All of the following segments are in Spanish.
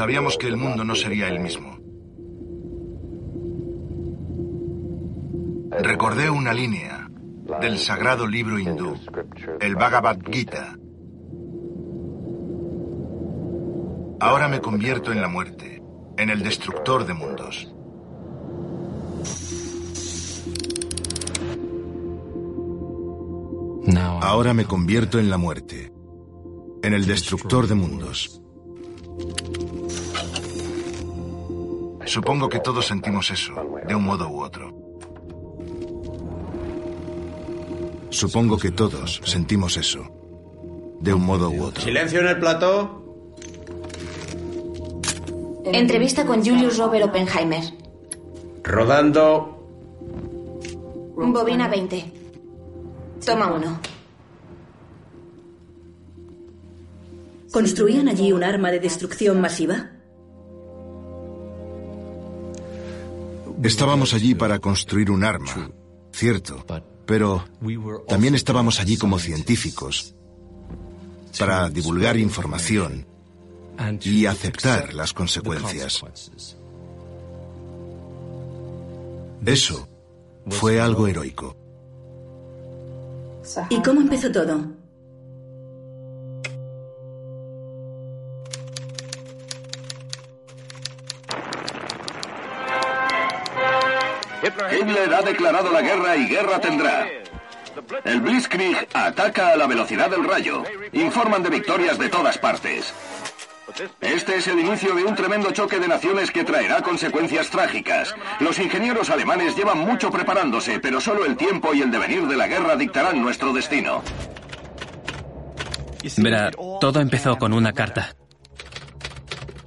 Sabíamos que el mundo no sería el mismo. Recordé una línea del sagrado libro hindú, el Bhagavad Gita. Ahora me convierto en la muerte, en el destructor de mundos. Ahora me convierto en la muerte, en el destructor de mundos. Supongo que todos sentimos eso, de un modo u otro. Supongo que todos sentimos eso, de un modo u otro. Silencio en el plató. Entrevista con Julius Robert Oppenheimer. Rodando. Bobina 20. Toma uno. ¿Construían allí un arma de destrucción masiva? Estábamos allí para construir un arma, cierto, pero también estábamos allí como científicos para divulgar información y aceptar las consecuencias. Eso fue algo heroico. ¿Y cómo empezó todo? Hitler ha declarado la guerra y guerra tendrá. El Blitzkrieg ataca a la velocidad del rayo. Informan de victorias de todas partes. Este es el inicio de un tremendo choque de naciones que traerá consecuencias trágicas. Los ingenieros alemanes llevan mucho preparándose, pero solo el tiempo y el devenir de la guerra dictarán nuestro destino. Verá, todo empezó con una carta.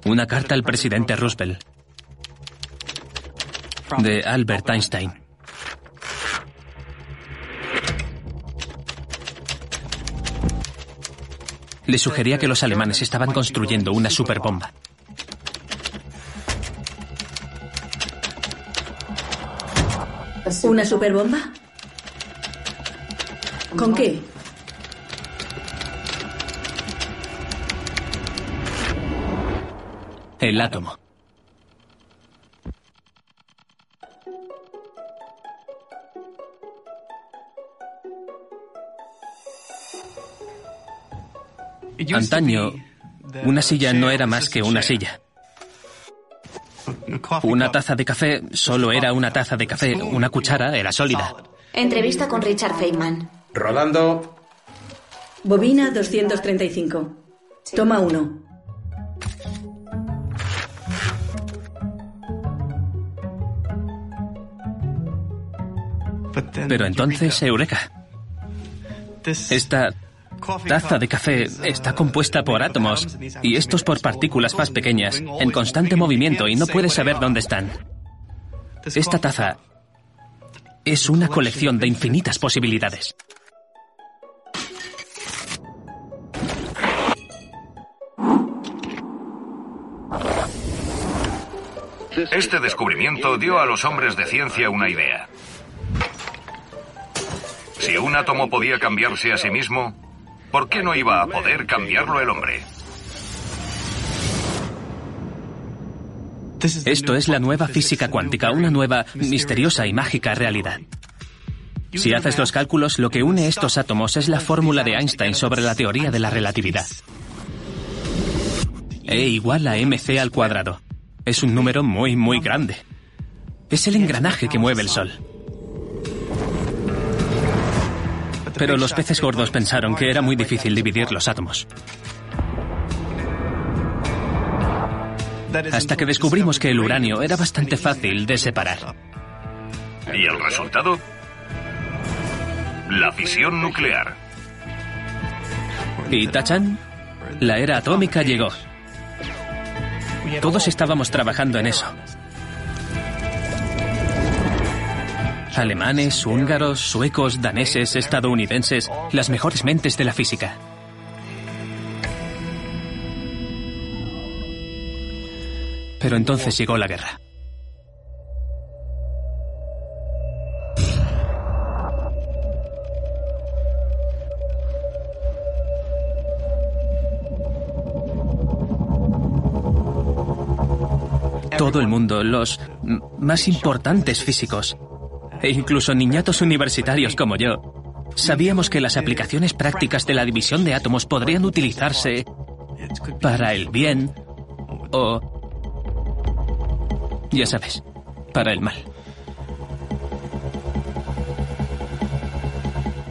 Una carta al presidente Roosevelt. De Albert Einstein. Le sugería que los alemanes estaban construyendo una superbomba. ¿Una superbomba? ¿Con qué? El átomo. Antaño, una silla no era más que una silla. Una taza de café solo era una taza de café, una cuchara era sólida. Entrevista con Richard Feynman. Rodando. Bobina 235. Toma uno. Pero entonces, Eureka. Esta taza de café está compuesta por átomos y estos por partículas más pequeñas, en constante movimiento y no puedes saber dónde están. Esta taza es una colección de infinitas posibilidades. Este descubrimiento dio a los hombres de ciencia una idea. Si un átomo podía cambiarse a sí mismo, ¿por qué no iba a poder cambiarlo el hombre? Esto es la nueva física cuántica, una nueva, misteriosa y mágica realidad. Si haces los cálculos, lo que une estos átomos es la fórmula de Einstein sobre la teoría de la relatividad. E igual a mc al cuadrado. Es un número muy, muy grande. Es el engranaje que mueve el Sol. Pero los peces gordos pensaron que era muy difícil dividir los átomos. Hasta que descubrimos que el uranio era bastante fácil de separar. ¿Y el resultado? La fisión nuclear. Y Tachan, la era atómica llegó. Todos estábamos trabajando en eso. Alemanes, húngaros, suecos, daneses, estadounidenses, las mejores mentes de la física. Pero entonces llegó la guerra. Todo el mundo, los más importantes físicos, e incluso niñatos universitarios como yo, sabíamos que las aplicaciones prácticas de la división de átomos podrían utilizarse para el bien o, ya sabes, para el mal.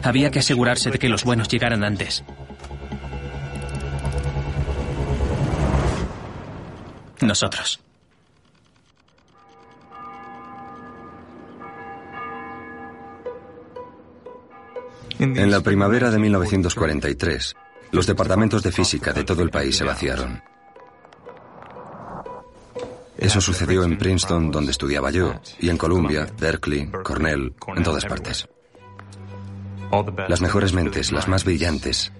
Había que asegurarse de que los buenos llegaran antes. Nosotros. La primavera de 1943, los departamentos de física de todo el país se vaciaron. Eso sucedió en Princeton, donde estudiaba yo, y en Columbia, Berkeley, Cornell, en todas partes. Las mejores mentes, las más brillantes,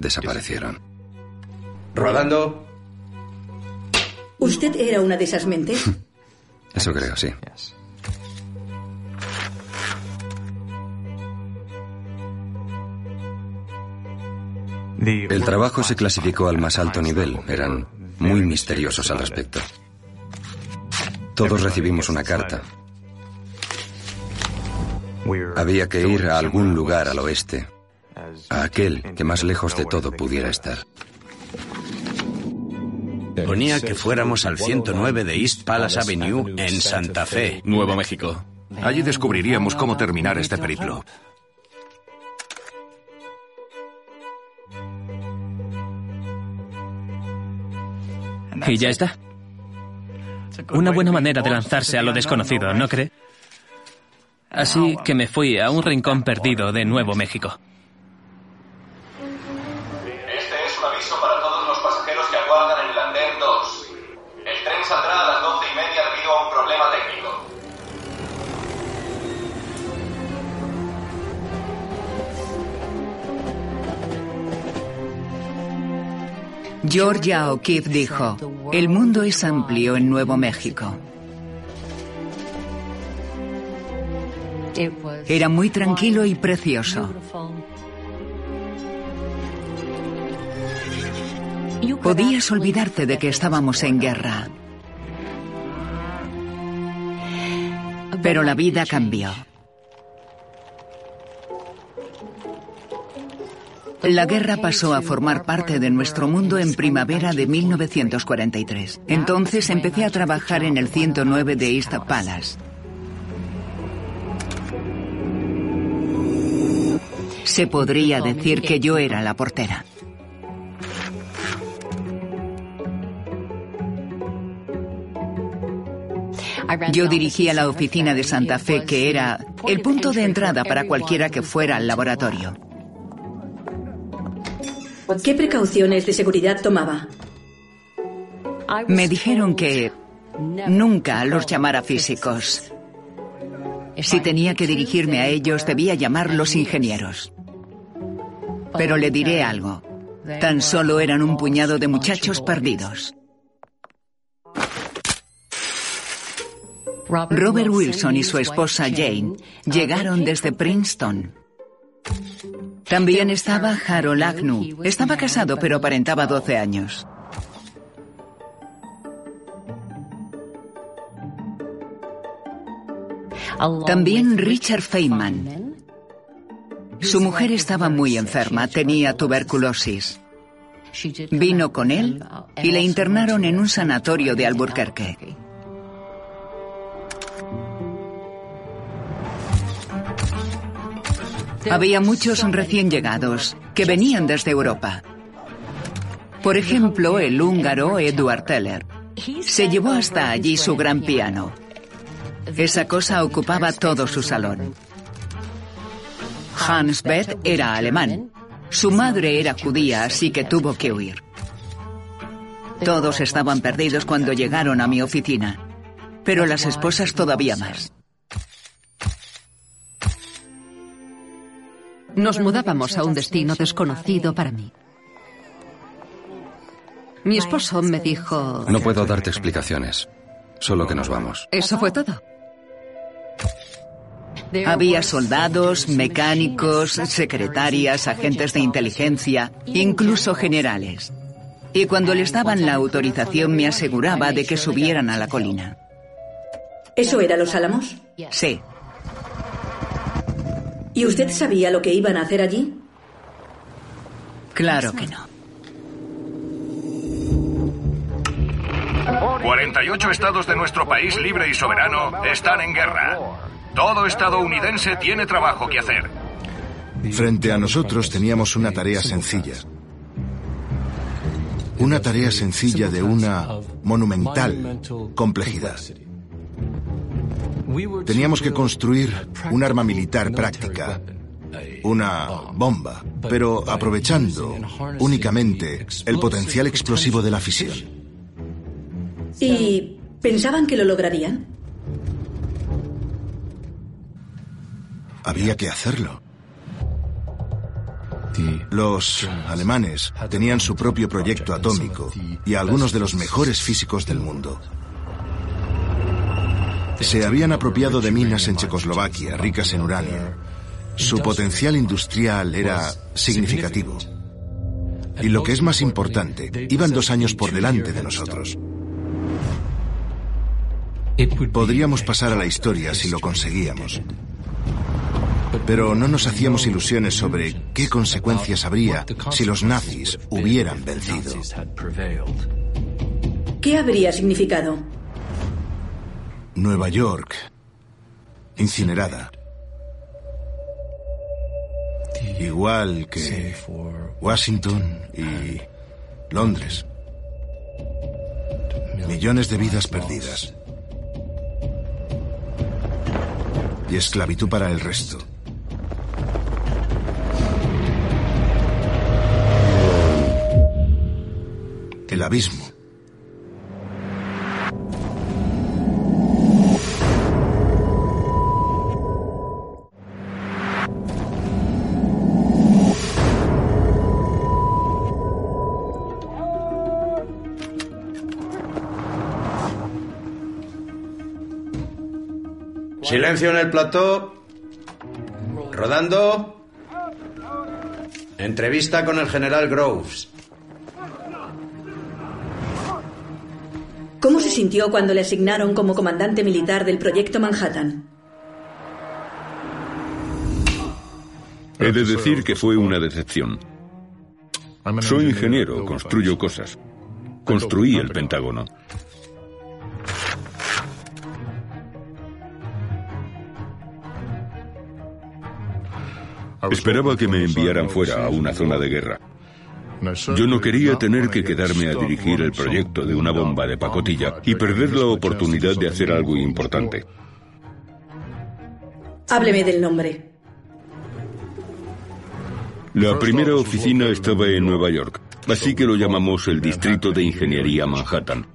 desaparecieron. Rodando. ¿Usted era una de esas mentes? Eso creo, sí. El trabajo se clasificó al más alto nivel. Eran muy misteriosos al respecto. Todos recibimos una carta. Había que ir a algún lugar al oeste, a aquel que más lejos de todo pudiera estar. Ponía que fuéramos al 109 de East Palace Avenue en Santa Fe, Nuevo México. Allí descubriríamos cómo terminar este periplo. Y ya está. Una buena manera de lanzarse a lo desconocido, ¿no cree? Así que me fui a un rincón perdido de Nuevo México. Georgia O'Keeffe dijo, el mundo es amplio en Nuevo México. Era muy tranquilo y precioso. Podías olvidarte de que estábamos en guerra. Pero la vida cambió. La guerra pasó a formar parte de nuestro mundo en primavera de 1943. Entonces empecé a trabajar en el 109 de East Palace. Se podría decir que yo era la portera. Yo dirigía la oficina de Santa Fe, que era el punto de entrada para cualquiera que fuera al laboratorio. ¿Qué precauciones de seguridad tomaba? Me dijeron que nunca los llamara físicos. Si tenía que dirigirme a ellos, debía llamarlos ingenieros. Pero le diré algo. Tan solo eran un puñado de muchachos perdidos. Robert Wilson y su esposa Jane llegaron desde Princeton. También estaba Harold Agnew. Estaba casado pero aparentaba 12 años. También Richard Feynman. Su mujer estaba muy enferma, tenía tuberculosis. Vino con él y le internaron en un sanatorio de Albuquerque. Había muchos recién llegados que venían desde Europa. Por ejemplo, el húngaro Eduard Teller. Se llevó hasta allí su gran piano. Esa cosa ocupaba todo su salón. Hans Beth era alemán. Su madre era judía, así que tuvo que huir. Todos estaban perdidos cuando llegaron a mi oficina, pero las esposas todavía más. Nos mudábamos a un destino desconocido para mí. Mi esposo me dijo... No puedo darte explicaciones, solo que nos vamos. Eso fue todo. Había soldados, mecánicos, secretarias, agentes de inteligencia, incluso generales. Y cuando les daban la autorización me aseguraba de que subieran a la colina. ¿Eso era Los Álamos? Sí. ¿Y usted sabía lo que iban a hacer allí? Claro que no. 48 estados de nuestro país libre y soberano están en guerra. Todo estadounidense tiene trabajo que hacer. Frente a nosotros teníamos una tarea sencilla. Una tarea sencilla de una monumental complejidad. Teníamos que construir un arma militar práctica, una bomba, pero aprovechando únicamente el potencial explosivo de la fisión. ¿Y pensaban que lo lograrían? Había que hacerlo. Los alemanes tenían su propio proyecto atómico y algunos de los mejores físicos del mundo. Se habían apropiado de minas en Checoslovaquia, ricas en uranio. Su potencial industrial era significativo. Y lo que es más importante, iban dos años por delante de nosotros. Podríamos pasar a la historia si lo conseguíamos. Pero no nos hacíamos ilusiones sobre qué consecuencias habría si los nazis hubieran vencido. ¿Qué habría significado? Nueva York, incinerada. Igual que Washington y Londres. Millones de vidas perdidas. Y esclavitud para el resto. El abismo. Silencio en el plató. Rodando. Entrevista con el general Groves. ¿Cómo se sintió cuando le asignaron como comandante militar del proyecto Manhattan? He de decir que fue una decepción. Soy ingeniero, construyo cosas. Construí el Pentágono. Esperaba que me enviaran fuera a una zona de guerra. Yo no quería tener que quedarme a dirigir el proyecto de una bomba de pacotilla y perder la oportunidad de hacer algo importante. Hábleme del nombre. La primera oficina estaba en Nueva York, así que lo llamamos el Distrito de Ingeniería Manhattan,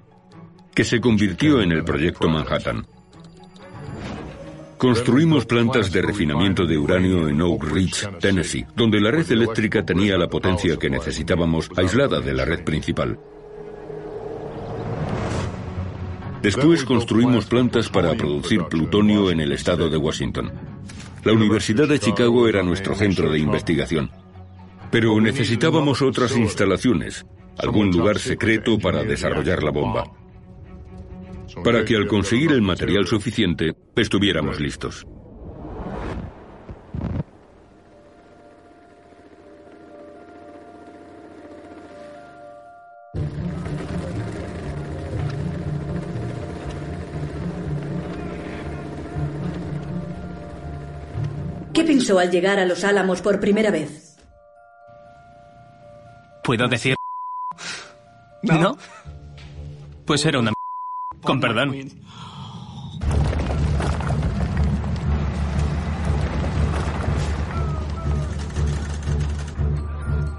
que se convirtió en el Proyecto Manhattan. Construimos plantas de refinamiento de uranio en Oak Ridge, Tennessee, donde la red eléctrica tenía la potencia que necesitábamos aislada de la red principal. Después construimos plantas para producir plutonio en el estado de Washington. La Universidad de Chicago era nuestro centro de investigación. Pero necesitábamos otras instalaciones, algún lugar secreto para desarrollar la bomba para que al conseguir el material suficiente estuviéramos listos. ¿Qué ¿Qué pensó al llegar a Los Álamos por primera vez? ¿Puedo decir? ¿No? Pues era una... Con perdón.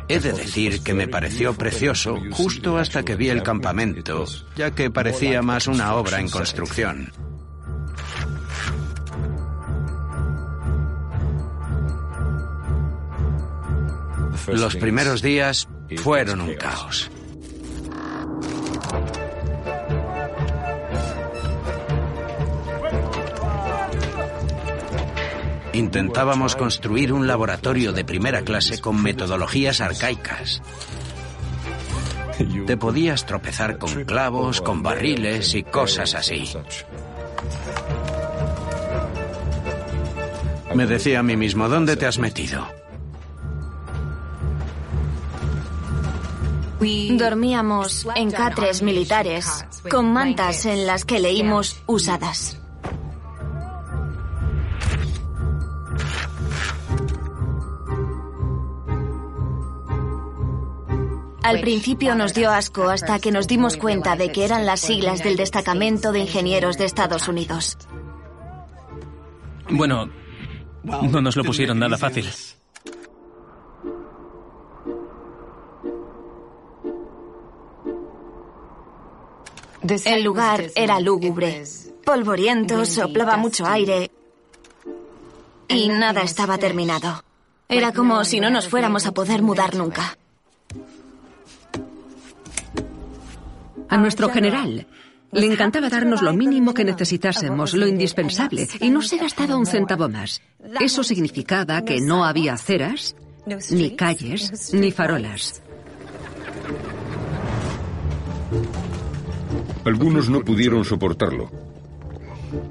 He de decir que me pareció precioso justo hasta que vi el campamento, ya que parecía más una obra en construcción. Los primeros días fueron un caos. Intentábamos construir un laboratorio de primera clase con metodologías arcaicas. Te podías tropezar con clavos, con barriles y cosas así. Me decía a mí mismo, ¿dónde te has metido? Dormíamos en catres militares, con mantas en las que leímos usadas. Al principio nos dio asco hasta que nos dimos cuenta de que eran las siglas del Destacamento de Ingenieros de Estados Unidos. Bueno, no nos lo pusieron nada fácil. El lugar era lúgubre, polvoriento, soplaba mucho aire y nada estaba terminado. Era como si no nos fuéramos a poder mudar nunca. A nuestro general le encantaba darnos lo mínimo que necesitásemos, lo indispensable, y no se gastaba un centavo más. Eso significaba que no había aceras, ni calles, ni farolas. Algunos no pudieron soportarlo.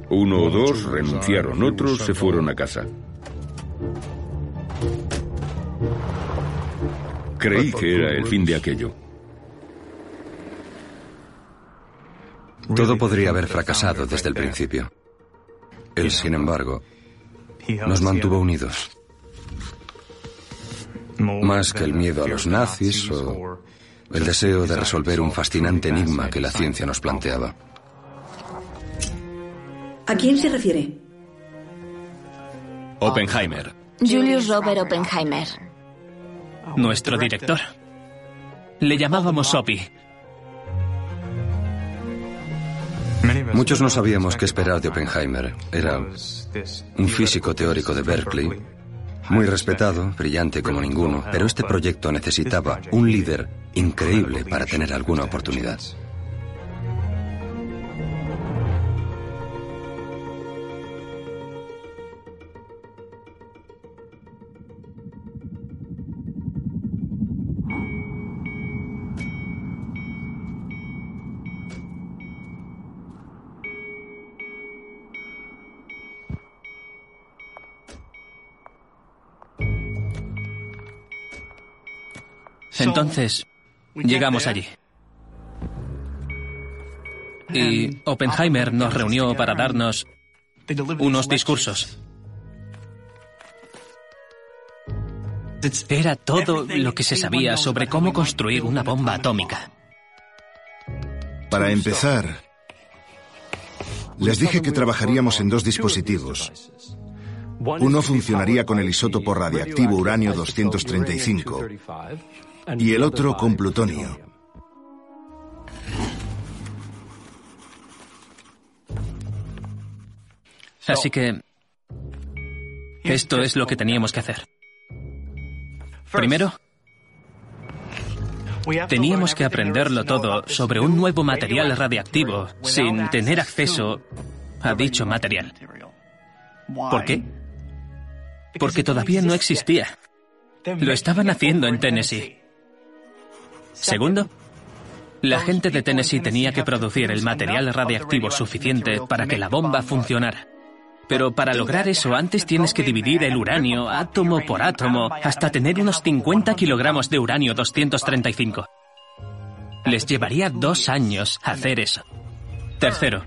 Uno o dos renunciaron, otros se fueron a casa. Creí que era el fin de aquello. Todo podría haber fracasado desde el principio. Él, sin embargo, nos mantuvo unidos. Más que el miedo a los nazis o el deseo de resolver un fascinante enigma que la ciencia nos planteaba. ¿A quién se refiere? Oppenheimer, Julius Robert Oppenheimer. nuestro director. Le llamábamos Opie. Muchos no sabíamos qué esperar de Oppenheimer. Era un físico teórico de Berkeley, muy respetado, brillante como ninguno, pero este proyecto necesitaba un líder increíble para tener alguna oportunidad. Entonces, llegamos allí. Y Oppenheimer nos reunió para darnos unos discursos. Era todo lo que se sabía sobre cómo construir una bomba atómica. Para empezar, les dije que trabajaríamos en dos dispositivos. Uno funcionaría con el isótopo radiactivo uranio 235 y el otro con plutonio. Así que esto es lo que teníamos que hacer. Primero, teníamos que aprenderlo todo sobre un nuevo material radiactivo sin tener acceso a dicho material. ¿Por qué? Porque todavía no existía. Lo estaban haciendo en Tennessee. Segundo, la gente de Tennessee tenía que producir el material radiactivo suficiente para que la bomba funcionara. Pero para lograr eso antes tienes que dividir el uranio átomo por átomo hasta tener unos 50 kilogramos de uranio 235. Les llevaría dos años hacer eso. Tercero,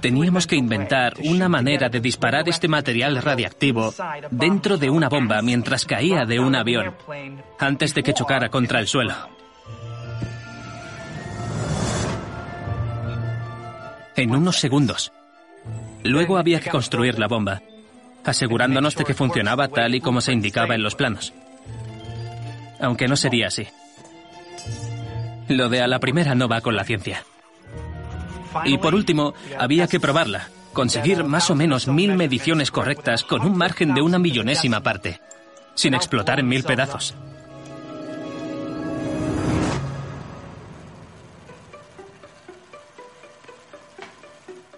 Teníamos que inventar una manera de disparar este material radiactivo dentro de una bomba mientras caía de un avión, antes de que chocara contra el suelo. En unos segundos. Luego había que construir la bomba, asegurándonos de que funcionaba tal y como se indicaba en los planos. Aunque no sería así. Lo de a la primera no va con la ciencia. Y por último, había que probarla, conseguir más o menos mil mediciones correctas con un margen de una millonésima parte, sin explotar en mil pedazos.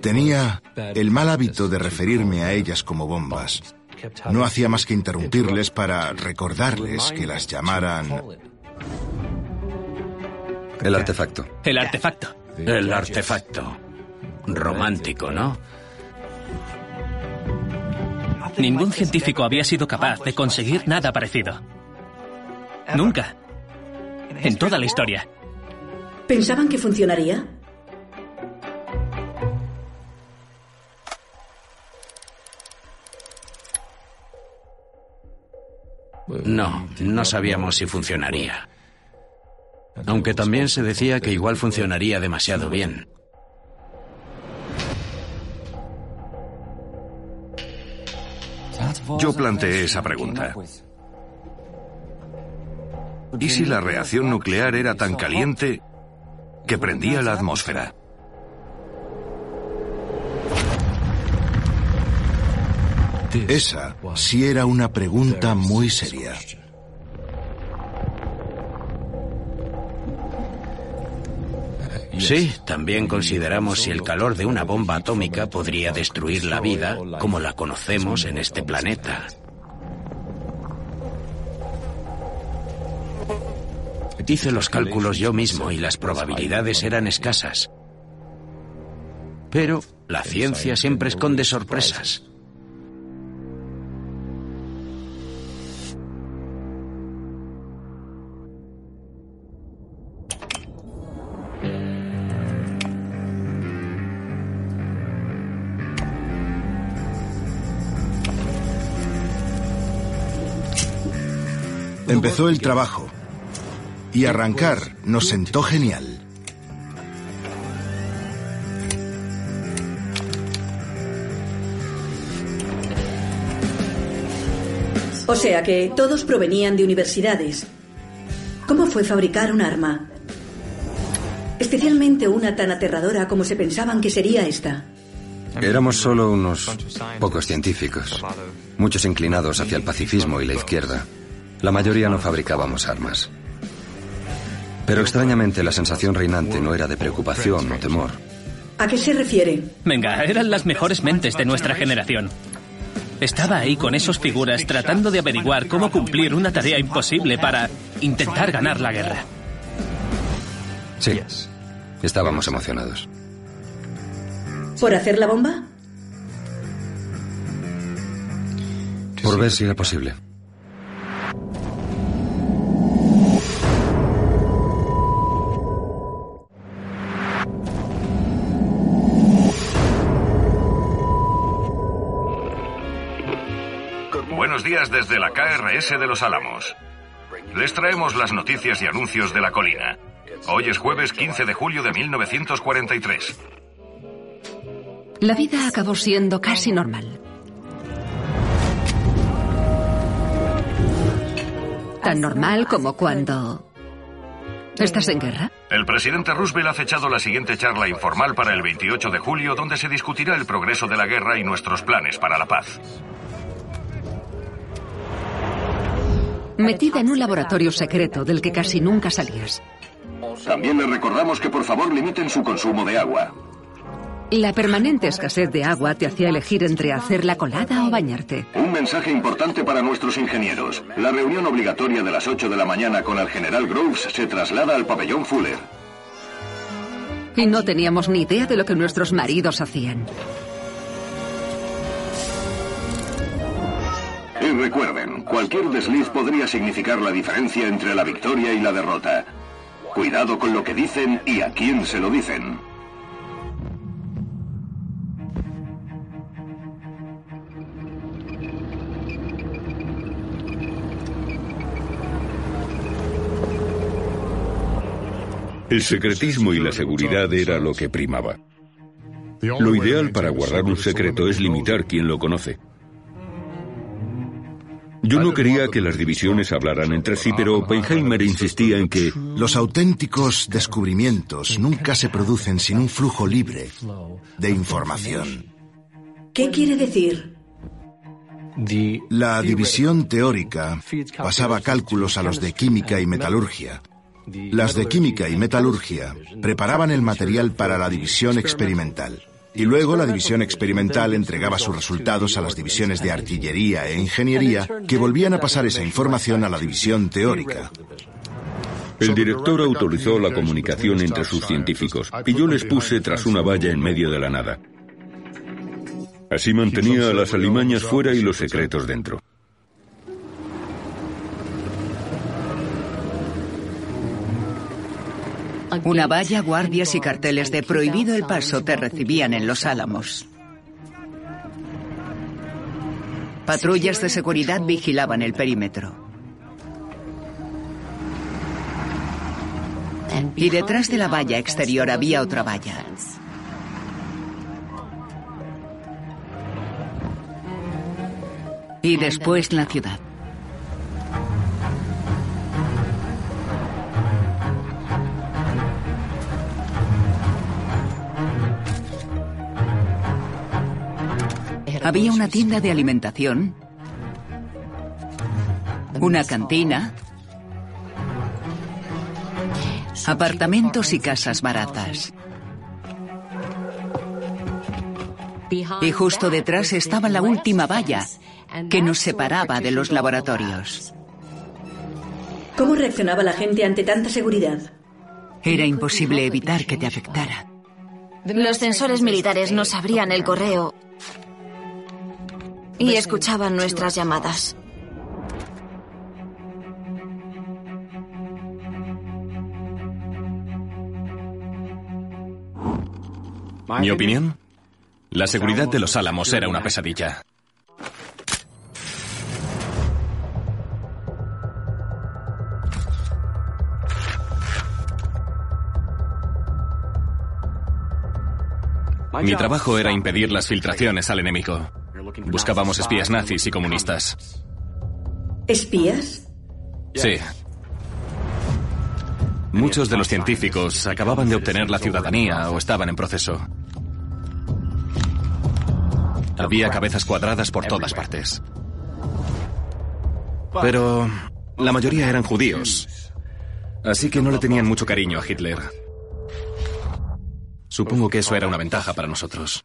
Tenía el mal hábito de referirme a ellas como bombas. No hacía más que interrumpirles para recordarles que las llamaran... El artefacto. El artefacto. El artefacto. Romántico, ¿no? Ningún científico había sido capaz de conseguir nada parecido. Nunca. En toda la historia. ¿Pensaban que funcionaría? No, no sabíamos si funcionaría. Aunque también se decía que igual funcionaría demasiado bien. Yo planteé esa pregunta. ¿Y si la reacción nuclear era tan caliente que prendía la atmósfera? Esa sí era una pregunta muy seria. Sí, también consideramos si el calor de una bomba atómica podría destruir la vida como la conocemos en este planeta. Hice los cálculos yo mismo y las probabilidades eran escasas. Pero la ciencia siempre esconde sorpresas. Empezó el trabajo. Y arrancar nos sentó genial. O sea que todos provenían de universidades. ¿Cómo fue fabricar un arma? Especialmente una tan aterradora como se pensaban que sería esta. Éramos solo unos pocos científicos, muchos inclinados hacia el pacifismo y la izquierda. La mayoría no fabricábamos armas. Pero extrañamente la sensación reinante no era de preocupación o temor. ¿A qué se refiere? Venga, eran las mejores mentes de nuestra generación. Estaba ahí con esos figuras tratando de averiguar cómo cumplir una tarea imposible para intentar ganar la guerra. Sí, estábamos emocionados. ¿Por hacer la bomba? Por ver si era posible. Días desde la KRS de Los Álamos. Les traemos las noticias y anuncios de la colina. Hoy es jueves 15 de julio de 1943. La vida acabó siendo casi normal. Tan normal como cuando... ¿Estás en guerra? El presidente Roosevelt ha fechado la siguiente charla informal para el 28 de julio, donde se discutirá el progreso de la guerra y nuestros planes para la paz. Metida en un laboratorio secreto del que casi nunca salías. También les recordamos que por favor limiten su consumo de agua. La permanente escasez de agua te hacía elegir entre hacer la colada o bañarte. Un mensaje importante para nuestros ingenieros. La reunión obligatoria de las 8 de la mañana con el general Groves se traslada al pabellón Fuller. Y no teníamos ni idea de lo que nuestros maridos hacían. Recuerden, cualquier desliz podría significar la diferencia entre la victoria y la derrota. Cuidado con lo que dicen y a quién se lo dicen. El secretismo y la seguridad era lo que primaba. Lo ideal para guardar un secreto es limitar quién lo conoce. Yo no quería que las divisiones hablaran entre sí, pero Oppenheimer insistía en que los auténticos descubrimientos nunca se producen sin un flujo libre de información. ¿Qué quiere decir? La división teórica pasaba cálculos a los de química y metalurgia. Las de química y metalurgia preparaban el material para la división experimental. Y luego la división experimental entregaba sus resultados a las divisiones de artillería e ingeniería, que volvían a pasar esa información a la división teórica. El director autorizó la comunicación entre sus científicos y yo les puse tras una valla en medio de la nada. Así mantenía a las alimañas fuera y los secretos dentro. Una valla, guardias y carteles de prohibido el paso te recibían en los álamos. Patrullas de seguridad vigilaban el perímetro. Y detrás de la valla exterior había otra valla. Y después la ciudad. Había una tienda de alimentación, una cantina, apartamentos y casas baratas. Y justo detrás estaba la última valla que nos separaba de los laboratorios. ¿Cómo reaccionaba la gente ante tanta seguridad? Era imposible evitar que te afectara. Los sensores militares nos abrían el correo y escuchaban nuestras llamadas. Mi opinión, la seguridad de los Álamos era una pesadilla. Mi trabajo era impedir las filtraciones al enemigo. Buscábamos espías nazis y comunistas. ¿Espías? Sí. Muchos de los científicos acababan de obtener la ciudadanía o estaban en proceso. Había cabezas cuadradas por todas partes. Pero la mayoría eran judíos. Así que no le tenían mucho cariño a Hitler. Supongo que eso era una ventaja para nosotros.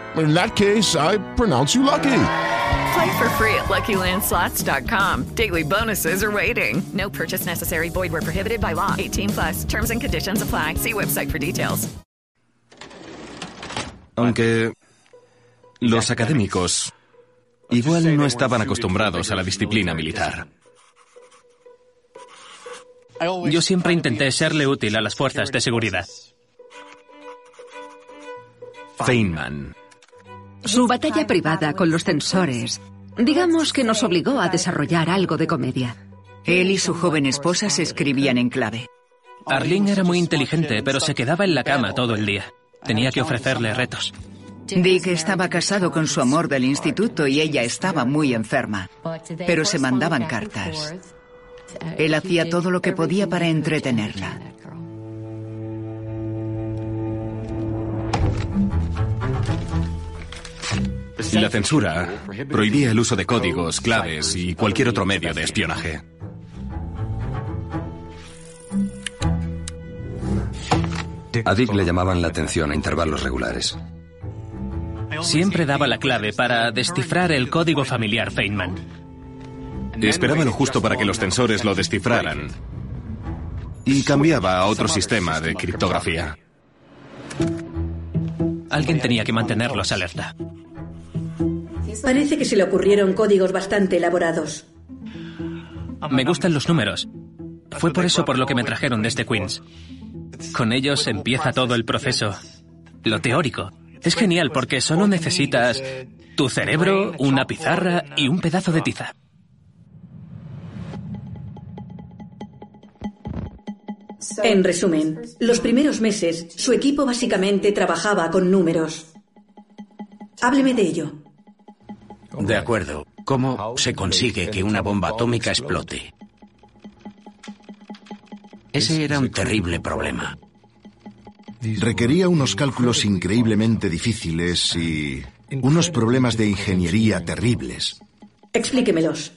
In that case, I pronounce you lucky. Play for free at LuckyLandSlots.com. Daily bonuses are waiting. No purchase necessary. Void where prohibited by law. 18 plus. Terms and conditions apply. See website for details. Aunque los académicos igual no estaban acostumbrados a la disciplina militar. Yo siempre intenté serle útil a las fuerzas de seguridad. Feynman. Su batalla privada con los censores, digamos que nos obligó a desarrollar algo de comedia. Él y su joven esposa se escribían en clave. Arlene era muy inteligente, pero se quedaba en la cama todo el día. Tenía que ofrecerle retos. Dick estaba casado con su amor del instituto y ella estaba muy enferma, pero se mandaban cartas. Él hacía todo lo que podía para entretenerla. La censura prohibía el uso de códigos, claves y cualquier otro medio de espionaje. A Dick le llamaban la atención a intervalos regulares. Siempre daba la clave para descifrar el código familiar Feynman. Esperaba lo justo para que los censores lo descifraran. Y cambiaba a otro sistema de criptografía. Alguien tenía que mantenerlos alerta. Parece que se le ocurrieron códigos bastante elaborados. Me gustan los números. Fue por eso por lo que me trajeron desde Queens. Con ellos empieza todo el proceso. Lo teórico. Es genial porque solo necesitas tu cerebro, una pizarra y un pedazo de tiza. En resumen, los primeros meses, su equipo básicamente trabajaba con números. Hábleme de ello. De acuerdo. ¿Cómo se consigue que una bomba atómica explote? Ese era un terrible problema. Requería unos cálculos increíblemente difíciles y unos problemas de ingeniería terribles. Explíquemelos.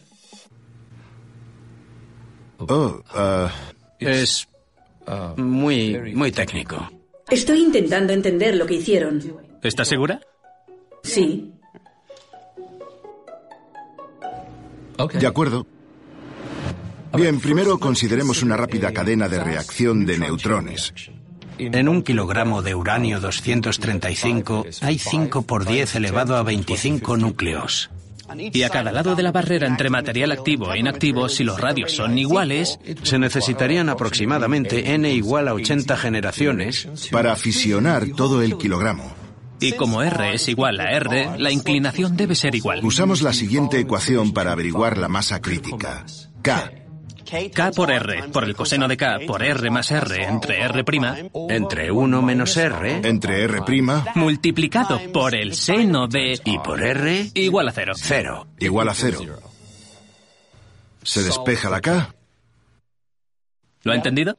Oh, ah, Es muy, muy técnico. Estoy intentando entender lo que hicieron. ¿Estás segura? Sí. De acuerdo. Bien, primero consideremos una rápida cadena de reacción de neutrones. En un kilogramo de uranio 235 hay 5 por 10 elevado a 25 núcleos. Y a cada lado de la barrera entre material activo e inactivo, si los radios son iguales, Se necesitarían aproximadamente n igual a 80 generaciones Para fisionar todo el kilogramo. Y como R es igual a R, la inclinación debe ser igual. Usamos la siguiente ecuación para averiguar la masa crítica. K. K por R, por el coseno de K, por R más R entre R', entre 1 menos R, Entre R', multiplicado por el seno de... y por R, Igual a cero. cero. igual a cero. Se despeja la K. ¿Lo ha entendido?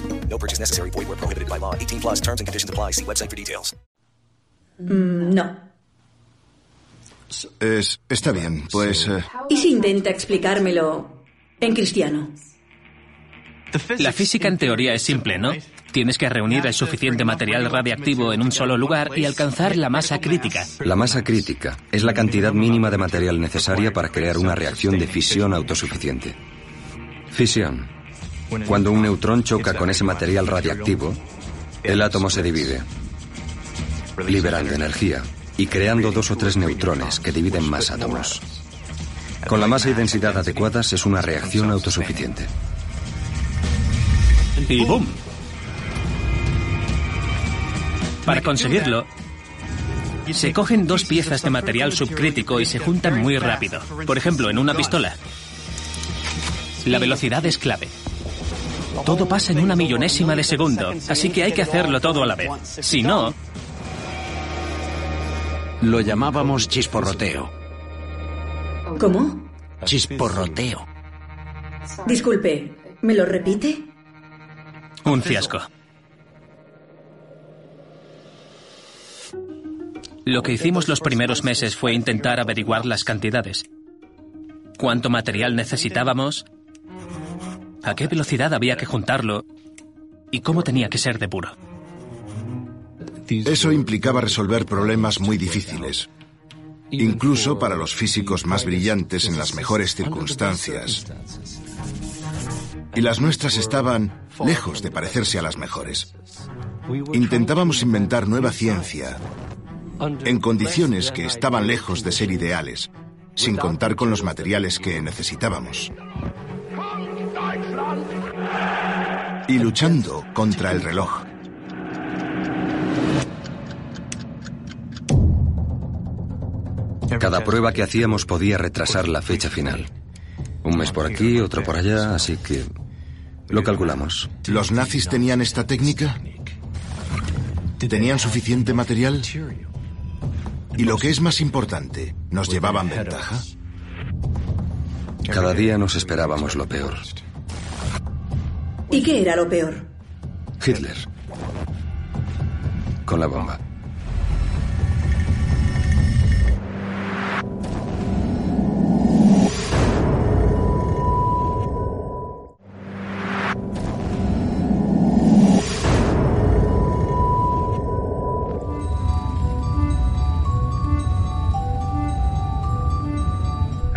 No purchase necessary. Void where prohibited by law. 18 plus terms and conditions apply. See website for details. Mm, no. Es, está bien, pues... eh, ¿Y si intenta explicármelo en cristiano? La física en teoría es simple, ¿no? Tienes que reunir el suficiente material radiactivo en un solo lugar y alcanzar la masa crítica. La masa crítica es la cantidad mínima de material necesaria para crear una reacción de fisión autosuficiente. Fisión. Cuando un neutrón choca con ese material radiactivo, el átomo se divide, liberando energía y creando dos o tres neutrones que dividen más átomos. Con la masa y densidad adecuadas es una reacción autosuficiente. Y ¡boom! Para conseguirlo, se cogen dos piezas de material subcrítico y se juntan muy rápido. Por ejemplo, en una pistola. La velocidad es clave. Todo pasa en una millonésima de segundo, así que hay que hacerlo todo a la vez. Si no... Lo llamábamos chisporroteo. ¿Cómo? Chisporroteo. Disculpe, ¿me lo repite? Un fiasco. Lo que hicimos los primeros meses fue intentar averiguar las cantidades. ¿Cuánto material necesitábamos? ¿A qué velocidad había que juntarlo? ¿Y cómo tenía que ser de puro? Eso implicaba resolver problemas muy difíciles, incluso para los físicos más brillantes en las mejores circunstancias. Y las nuestras estaban lejos de parecerse a las mejores. Intentábamos inventar nueva ciencia en condiciones que estaban lejos de ser ideales, sin contar con los materiales que necesitábamos. Y luchando contra el reloj. Cada prueba que hacíamos podía retrasar la fecha final. Un mes por aquí, otro por allá, así que lo calculamos. ¿Los nazis tenían esta técnica? ¿Tenían suficiente material? Y lo que es más importante, ¿nos llevaban ventaja? Cada día nos esperábamos lo peor. ¿Y qué era lo peor? Hitler. Con la bomba.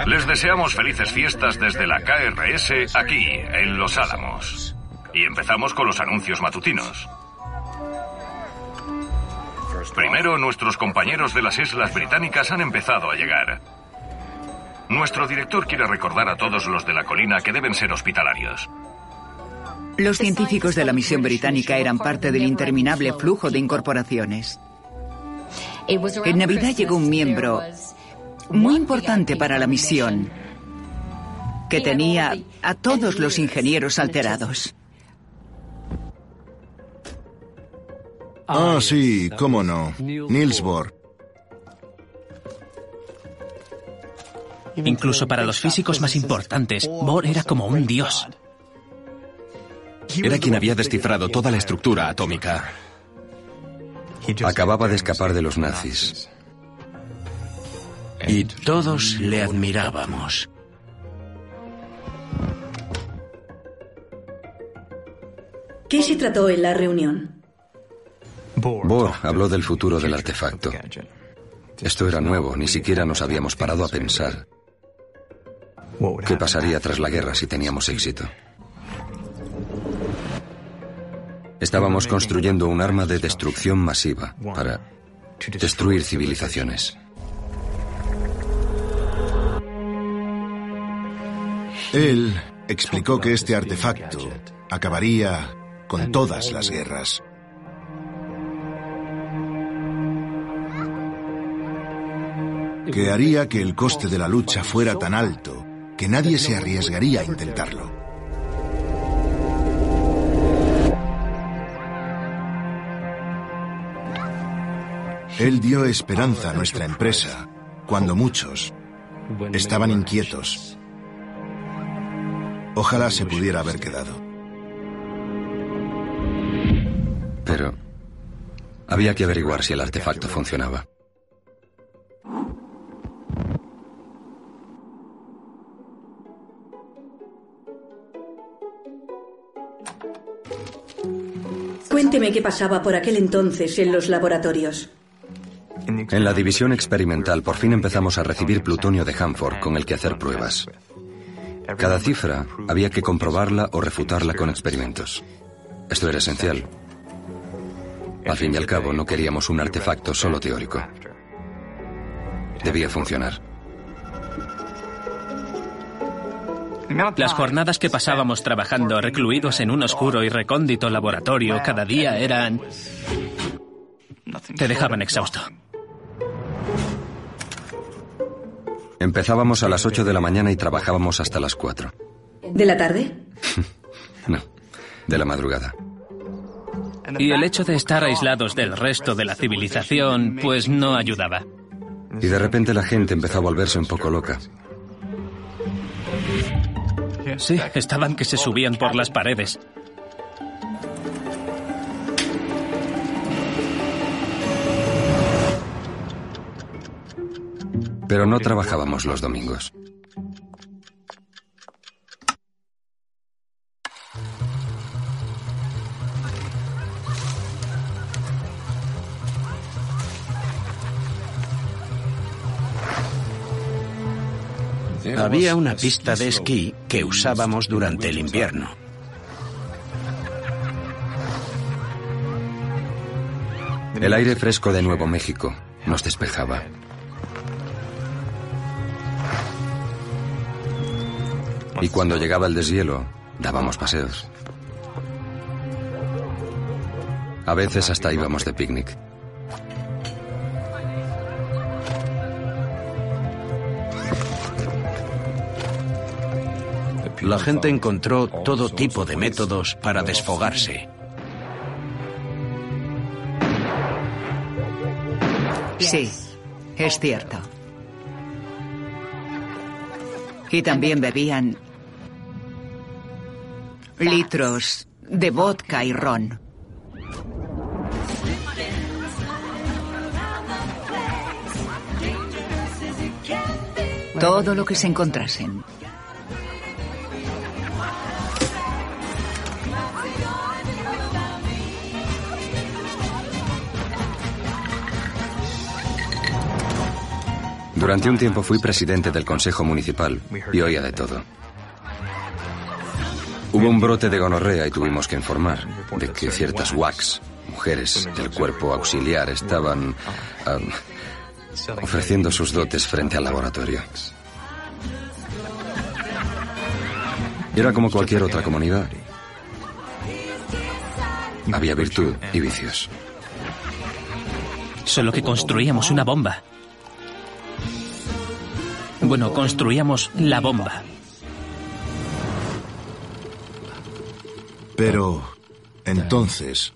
Les deseamos felices fiestas desde la KRS aquí, en Los Álamos. Y empezamos con los anuncios matutinos. Primero, nuestros compañeros de las Islas Británicas han empezado a llegar. Nuestro director quiere recordar a todos los de la colina que deben ser hospitalarios. Los científicos de la misión británica eran parte del interminable flujo de incorporaciones. En Navidad llegó un miembro muy importante para la misión, que tenía a todos los ingenieros alterados. Ah, sí, cómo no. Niels Bohr. Incluso para los físicos más importantes, Bohr era como un dios. Era quien había descifrado toda la estructura atómica. Acababa de escapar de los nazis. Y todos le admirábamos. ¿Qué se trató en la reunión? Bohr habló del futuro del artefacto. Esto era nuevo, ni siquiera nos habíamos parado a pensar. ¿Qué pasaría tras la guerra si teníamos éxito? Estábamos construyendo un arma de destrucción masiva para destruir civilizaciones. Él explicó que este artefacto acabaría con todas las guerras. Que haría que el coste de la lucha fuera tan alto que nadie se arriesgaría a intentarlo. Él dio esperanza a nuestra empresa cuando muchos estaban inquietos. Ojalá se pudiera haber quedado. Pero había que averiguar si el artefacto funcionaba. Cuénteme qué pasaba por aquel entonces en los laboratorios. En la división experimental por fin empezamos a recibir plutonio de Hanford con el que hacer pruebas. Cada cifra había que comprobarla o refutarla con experimentos. Esto era esencial. Al fin y al cabo, no queríamos un artefacto solo teórico. Debía funcionar. Las jornadas que pasábamos trabajando recluidos en un oscuro y recóndito laboratorio cada día eran... te dejaban exhausto. Empezábamos a las 8 de la mañana y trabajábamos hasta las 4. ¿De la tarde? No. de la madrugada. Y el hecho de estar aislados del resto de la civilización, pues no ayudaba. Y de repente la gente empezó a volverse un poco loca. Sí, estaban que se subían por las paredes. Pero no trabajábamos los domingos. Había una pista de esquí que usábamos durante el invierno. El aire fresco de Nuevo México nos despejaba. Y cuando llegaba el deshielo, dábamos paseos. A veces hasta íbamos de picnic. La gente encontró todo tipo de métodos para desfogarse. Sí, es cierto. Y también bebían litros de vodka y ron. Todo lo que se encontrasen. Durante un tiempo fui presidente del Consejo Municipal y oía de todo. Hubo un brote de gonorrea y tuvimos que informar de que ciertas WACs, mujeres del cuerpo auxiliar, estaban ofreciendo sus dotes frente al laboratorio. Era como cualquier otra comunidad. Había virtud y vicios. Solo que construíamos una bomba. Bueno, construíamos la bomba. Pero entonces,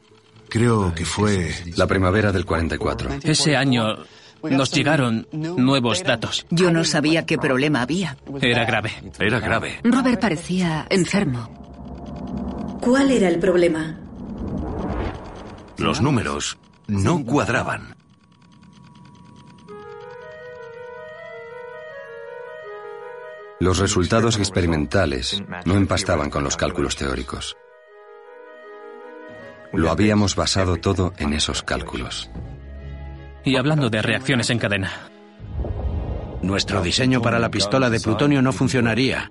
creo que fue... La primavera del 44. Ese año nos llegaron nuevos datos. Yo no sabía qué problema había. Era grave. Era grave. Robert parecía enfermo. ¿Cuál era el problema? Los números no cuadraban. Los resultados experimentales no empastaban con los cálculos teóricos. Lo habíamos basado todo en esos cálculos. Y hablando de reacciones en cadena. Nuestro diseño para la pistola de plutonio no funcionaría.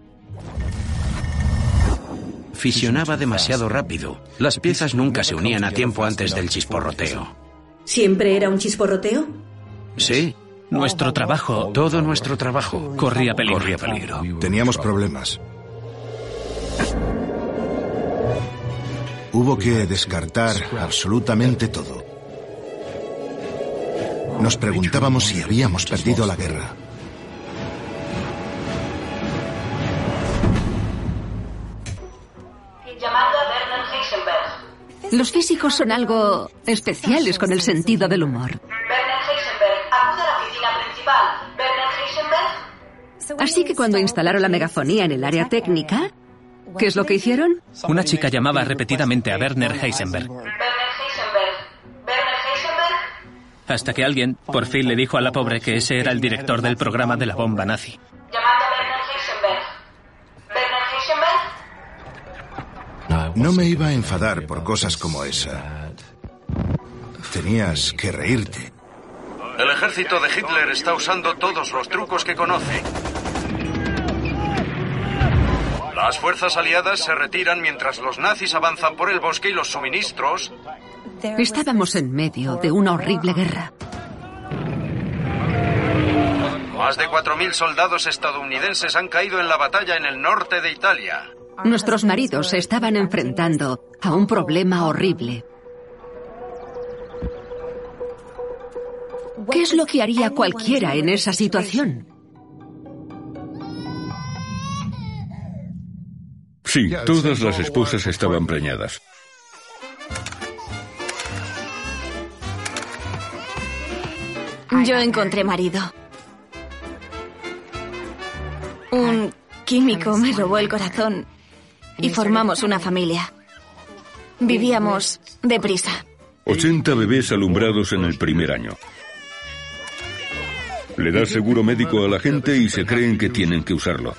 Fisionaba demasiado rápido. Las piezas nunca se unían a tiempo antes del chisporroteo. ¿Siempre era un chisporroteo? Sí. Nuestro trabajo. Todo nuestro trabajo. Corría peligro. Corría peligro. Teníamos problemas. Hubo que descartar absolutamente todo. Nos preguntábamos si habíamos perdido la guerra. Llamando a Werner Heisenberg. Los físicos son algo especiales con el sentido del humor. Así que cuando instalaron la megafonía en el área técnica, ¿qué es lo que hicieron? Una chica llamaba repetidamente a Werner Heisenberg. Werner Heisenberg. Werner Heisenberg. Hasta que alguien por fin le dijo a la pobre que ese era el director del programa de la bomba nazi. Llamando a Werner Heisenberg. Werner Heisenberg. No me iba a enfadar por cosas como esa. Tenías que reírte. El ejército de Hitler está usando todos los trucos que conoce. Las fuerzas aliadas se retiran mientras los nazis avanzan por el bosque y los suministros. Estábamos en medio de una horrible guerra. Más de 4.000 soldados estadounidenses han caído en la batalla en el norte de Italia. Nuestros maridos se estaban enfrentando a un problema horrible. ¿Qué es lo que haría cualquiera en esa situación? Sí, todas las esposas estaban preñadas. Yo encontré marido. Un químico me robó el corazón y formamos una familia. Vivíamos deprisa. 80 bebés alumbrados en el primer año. Le da seguro médico a la gente y se creen que tienen que usarlo.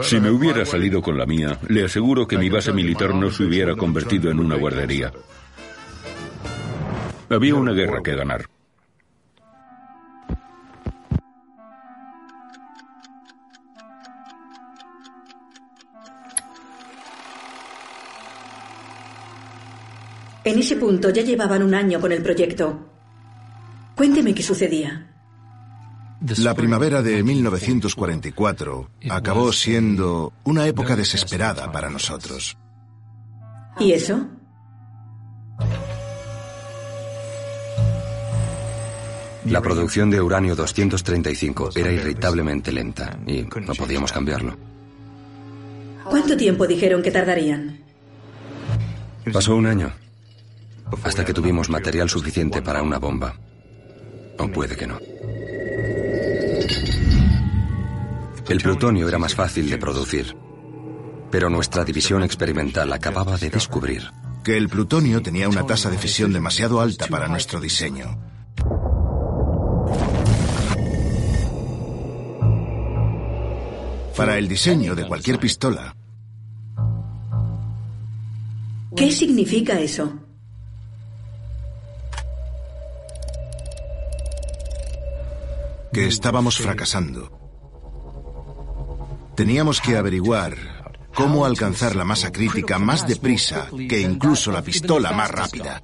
Si me hubiera salido con la mía, le aseguro que mi base militar no se hubiera convertido en una guardería. Había una guerra que ganar. En ese punto ya llevaban un año con el proyecto. Cuénteme qué sucedía. La primavera de 1944 acabó siendo una época desesperada para nosotros. ¿Y eso? La producción de uranio 235 era irritablemente lenta y no podíamos cambiarlo. ¿Cuánto tiempo dijeron que tardarían? Pasó un año, hasta que tuvimos material suficiente para una bomba. O puede que no. El plutonio era más fácil de producir, pero nuestra división experimental acababa de descubrir que el plutonio tenía una tasa de fisión demasiado alta para nuestro diseño. Para el diseño de cualquier pistola. ¿Qué significa eso? Que estábamos fracasando. Teníamos que averiguar cómo alcanzar la masa crítica más deprisa que incluso la pistola más rápida.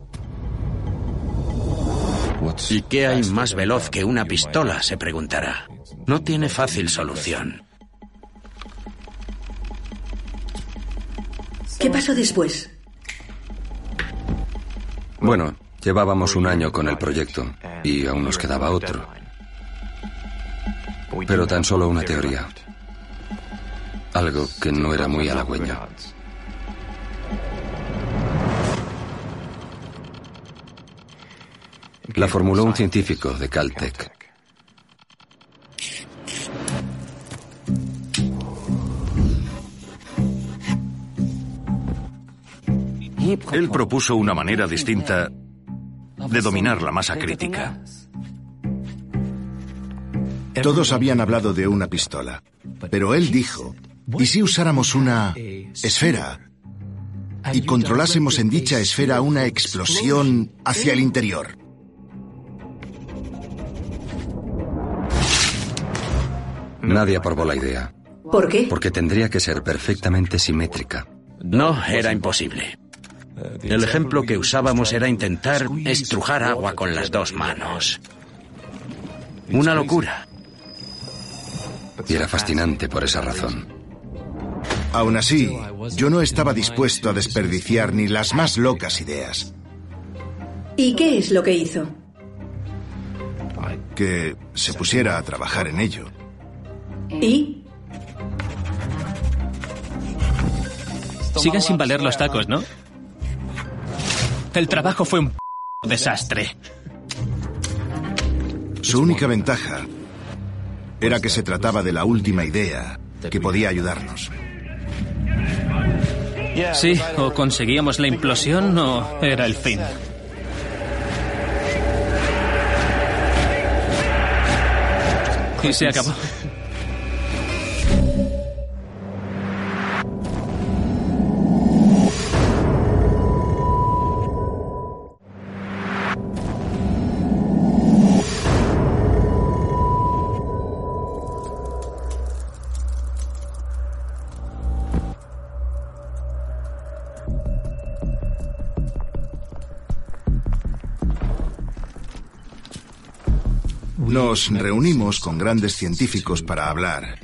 ¿Y qué hay más veloz que una pistola? se preguntará. No tiene fácil solución. ¿Qué pasó después? Bueno, llevábamos un año con el proyecto y aún nos quedaba otro. Pero tan solo una teoría. Algo que no era muy halagüeño. La formuló un científico de Caltech. Él propuso una manera distinta de dominar la masa crítica. Todos habían hablado de una pistola, pero él dijo, ¿y si usáramos una esfera y controlásemos en dicha esfera una explosión hacia el interior? Nadie aprobó la idea. ¿Por qué? Porque tendría que ser perfectamente simétrica. No, era imposible. El ejemplo que usábamos era intentar estrujar agua con las dos manos. Una locura. Y era fascinante por esa razón. Aún así, yo no estaba dispuesto a desperdiciar ni las más locas ideas. ¿Y qué es lo que hizo? Que se pusiera a trabajar en ello. ¿Y? Siguen sin valer los tacos, ¿no? El trabajo fue un p desastre. Su única ventaja era que se trataba de la última idea que podía ayudarnos. Sí, o conseguíamos la implosión o era el fin. Y se acabó. Nos reunimos con grandes científicos para hablar.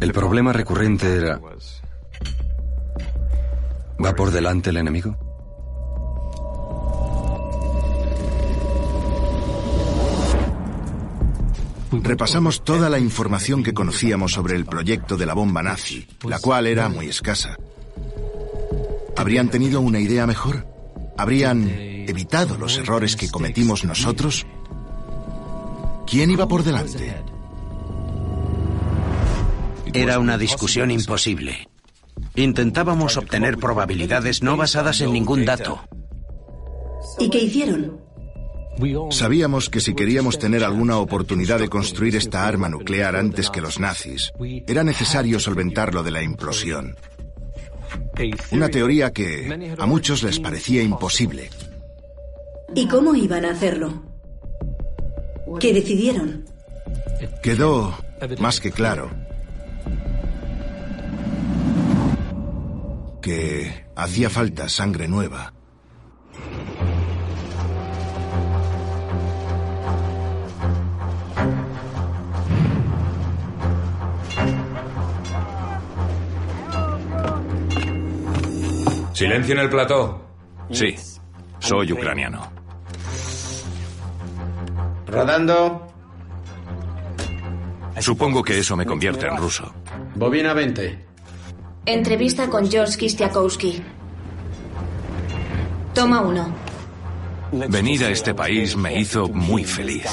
El problema recurrente era... ¿Va por delante el enemigo? Repasamos toda la información que conocíamos sobre el proyecto de la bomba nazi, la cual era muy escasa. ¿Habrían tenido una idea mejor? ¿Habrían evitado los errores que cometimos nosotros? ¿Quién iba por delante? Era una discusión imposible. Intentábamos obtener probabilidades no basadas en ningún dato. ¿Y qué hicieron? Sabíamos que si queríamos tener alguna oportunidad de construir esta arma nuclear antes que los nazis, era necesario solventarlo de la implosión. Una teoría que a muchos les parecía imposible. ¿Y cómo iban a hacerlo? ¿Qué decidieron? Quedó más que claro que hacía falta sangre nueva. Silencio en el plató. Sí, soy ucraniano. Rodando. Supongo que eso me convierte en ruso. Bobina 20. Entrevista con George Kistiakowski. Toma uno. Venir a este país me hizo muy feliz.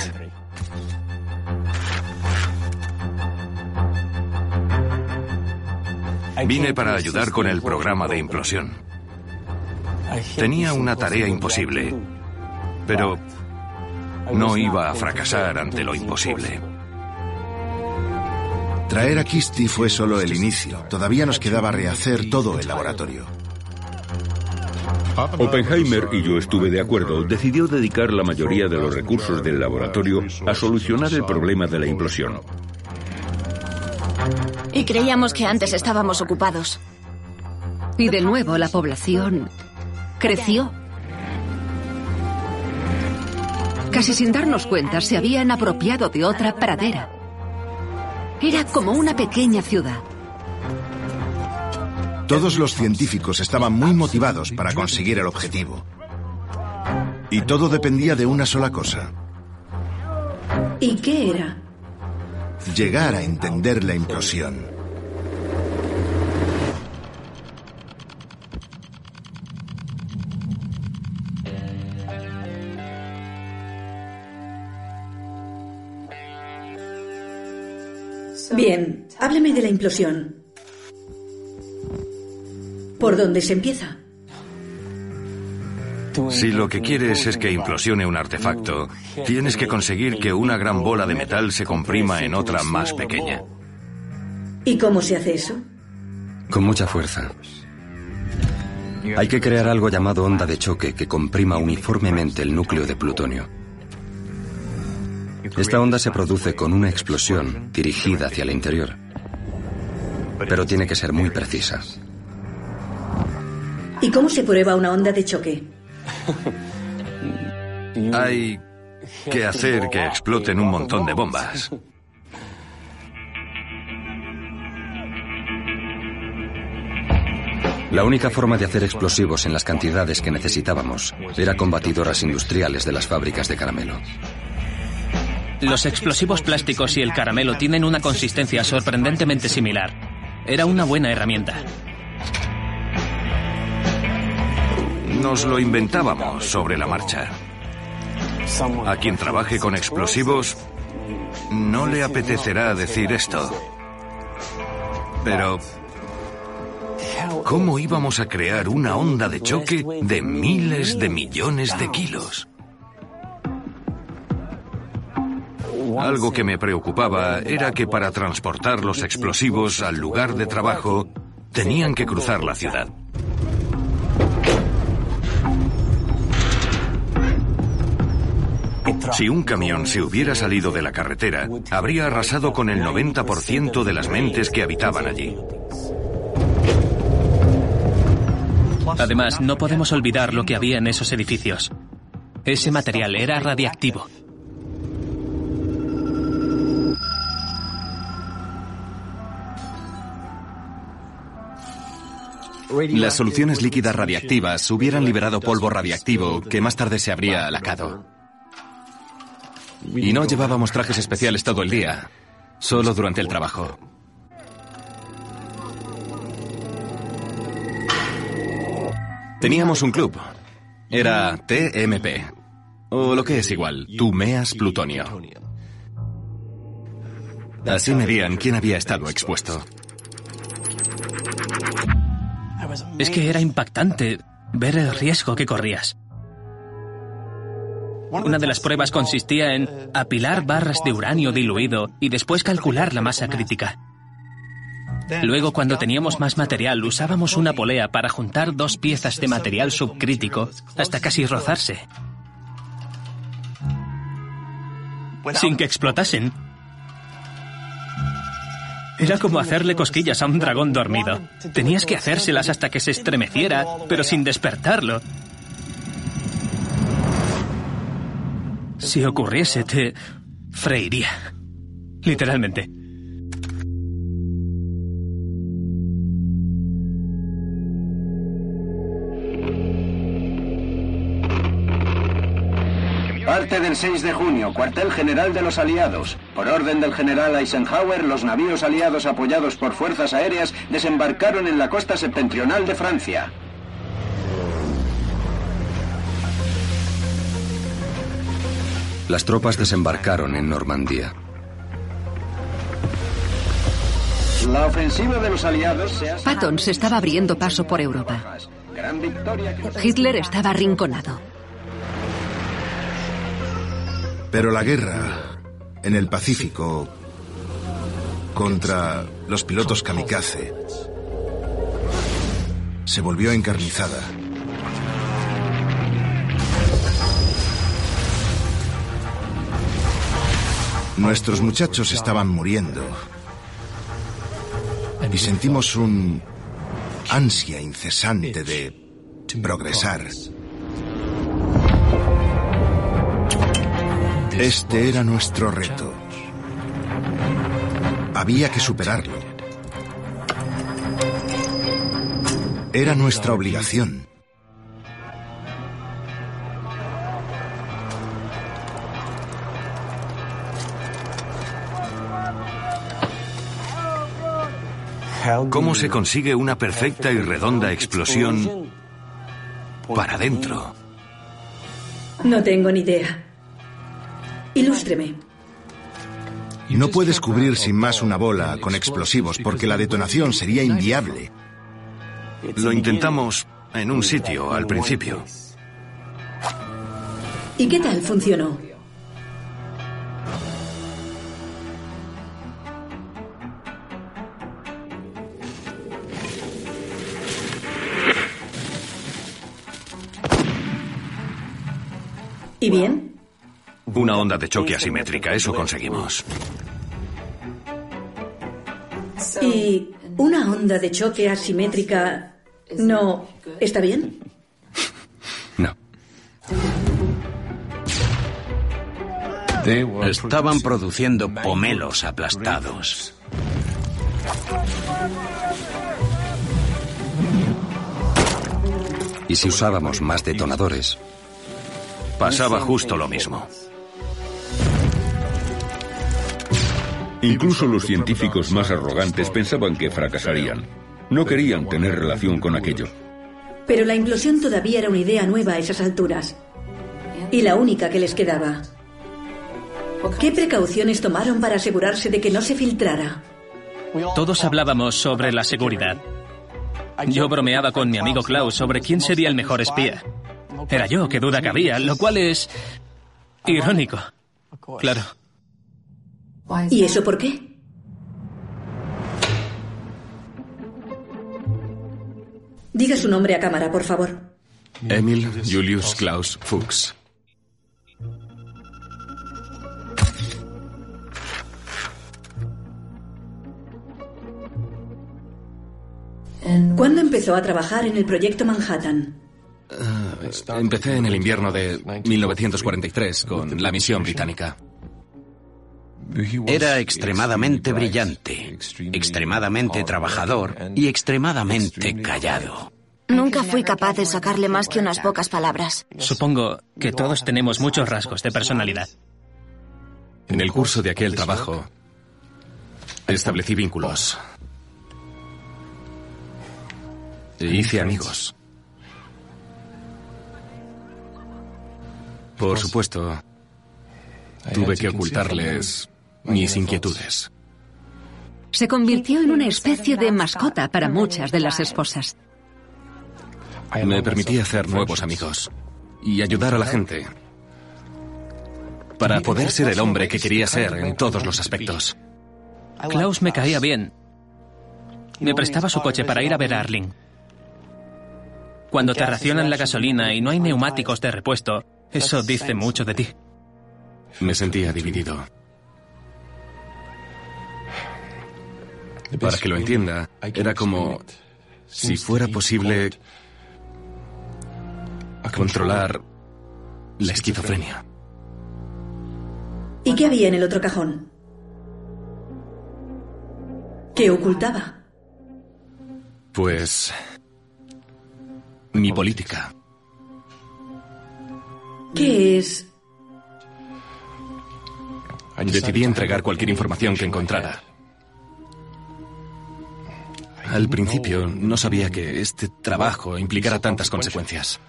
Vine para ayudar con el programa de implosión. Tenía una tarea imposible, pero no iba a fracasar ante lo imposible. Traer a Kisti fue solo el inicio. Todavía nos quedaba rehacer todo el laboratorio. Oppenheimer, y yo estuve de acuerdo, decidió dedicar la mayoría de los recursos del laboratorio a solucionar el problema de la implosión. Y creíamos que antes estábamos ocupados. Y de nuevo la población creció. Casi sin darnos cuenta se habían apropiado de otra pradera. Era como una pequeña ciudad. Todos los científicos estaban muy motivados para conseguir el objetivo. Y todo dependía de una sola cosa. ¿Y qué era? Llegar a entender la implosión. Bien, hábleme de la implosión. ¿Por dónde se empieza? Si lo que quieres es que implosione un artefacto, tienes que conseguir que una gran bola de metal se comprima en otra más pequeña. ¿Y cómo se hace eso? Con mucha fuerza. Hay que crear algo llamado onda de choque que comprima uniformemente el núcleo de plutonio. Esta onda se produce con una explosión dirigida hacia el interior. Pero tiene que ser muy precisa. ¿Y cómo se prueba una onda de choque? Hay que hacer que exploten un montón de bombas. La única forma de hacer explosivos en las cantidades que necesitábamos era con batidoras industriales de las fábricas de caramelo. Los explosivos plásticos y el caramelo tienen una consistencia sorprendentemente similar. Era una buena herramienta. Nos lo inventábamos sobre la marcha. A quien trabaje con explosivos, no le apetecerá decir esto. Pero, ¿cómo íbamos a crear una onda de choque de miles de millones de kilos? Algo que me preocupaba era que para transportar los explosivos al lugar de trabajo tenían que cruzar la ciudad. Si un camión se hubiera salido de la carretera, habría arrasado con el 90% de las mentes que habitaban allí. Además, no podemos olvidar lo que había en esos edificios. Ese material era radiactivo. Las soluciones líquidas radiactivas hubieran liberado polvo radiactivo que más tarde se habría alacado. Y no llevábamos trajes especiales todo el día, solo durante el trabajo. Teníamos un club. Era TMP. O lo que es igual, tú meas plutonio. Así medían quién había estado expuesto. Es que era impactante ver el riesgo que corrías. Una de las pruebas consistía en apilar barras de uranio diluido y después calcular la masa crítica. Luego, cuando teníamos más material, usábamos una polea para juntar dos piezas de material subcrítico hasta casi rozarse. Sin que explotasen. Era como hacerle cosquillas a un dragón dormido. Tenías que hacérselas hasta que se estremeciera, pero sin despertarlo. Si ocurriese, te freiría. Literalmente. Del 6 de junio, cuartel general de los aliados. Por orden del general Eisenhower, los navíos aliados apoyados por fuerzas aéreas desembarcaron en la costa septentrional de Francia. Las tropas desembarcaron en Normandía. La ofensiva de los aliados se ha... Patton se estaba abriendo paso por Europa. Hitler estaba arrinconado. Pero la guerra en el Pacífico contra los pilotos kamikaze se volvió encarnizada. Nuestros muchachos estaban muriendo y sentimos un ansia incesante de progresar. Este era nuestro reto. Había que superarlo. Era nuestra obligación. ¿Cómo se consigue una perfecta y redonda explosión para adentro? No tengo ni idea. Ilústreme. No puedes cubrir sin más una bola con explosivos porque la detonación sería inviable. Lo intentamos en un sitio al principio. ¿Y qué tal funcionó? ¿Y bien? Una onda de choque asimétrica, eso conseguimos. ¿Y una onda de choque asimétrica no está bien? No. Estaban produciendo pomelos aplastados. Y si usábamos más detonadores, Pasaba justo lo mismo. Incluso los científicos más arrogantes pensaban que fracasarían. No querían tener relación con aquello. Pero la implosión todavía era una idea nueva a esas alturas. Y la única que les quedaba. ¿Qué precauciones tomaron para asegurarse de que no se filtrara? Todos hablábamos sobre la seguridad. Yo bromeaba con mi amigo Klaus sobre quién sería el mejor espía. Era yo, qué duda cabía, lo cual es irónico. Claro. ¿Y eso por qué? Diga su nombre a cámara, por favor. Emil Julius Klaus Fuchs. ¿Cuándo empezó a trabajar en el proyecto Manhattan? Eh, empecé en el invierno de 1943 con la misión británica. Era extremadamente brillante, extremadamente trabajador y extremadamente callado. Nunca fui capaz de sacarle más que unas pocas palabras. Supongo que todos tenemos muchos rasgos de personalidad. En el curso de aquel trabajo, establecí vínculos. E hice amigos. Por supuesto, tuve que ocultarles mis inquietudes. Se convirtió en una especie de mascota para muchas de las esposas. Me permití hacer nuevos amigos y ayudar a la gente para poder ser el hombre que quería ser en todos los aspectos. Klaus me caía bien. Me prestaba su coche para ir a ver a Arling. Cuando te racionan la gasolina y no hay neumáticos de repuesto, eso dice mucho de ti. Me sentía dividido. Para que lo entienda, era como si fuera posible controlar la esquizofrenia. ¿Y qué había en el otro cajón? ¿Qué ocultaba? Pues... mi política. ¿Qué es? Decidí entregar cualquier información que encontrara. Al principio no sabía que este trabajo implicara tantas consecuencias.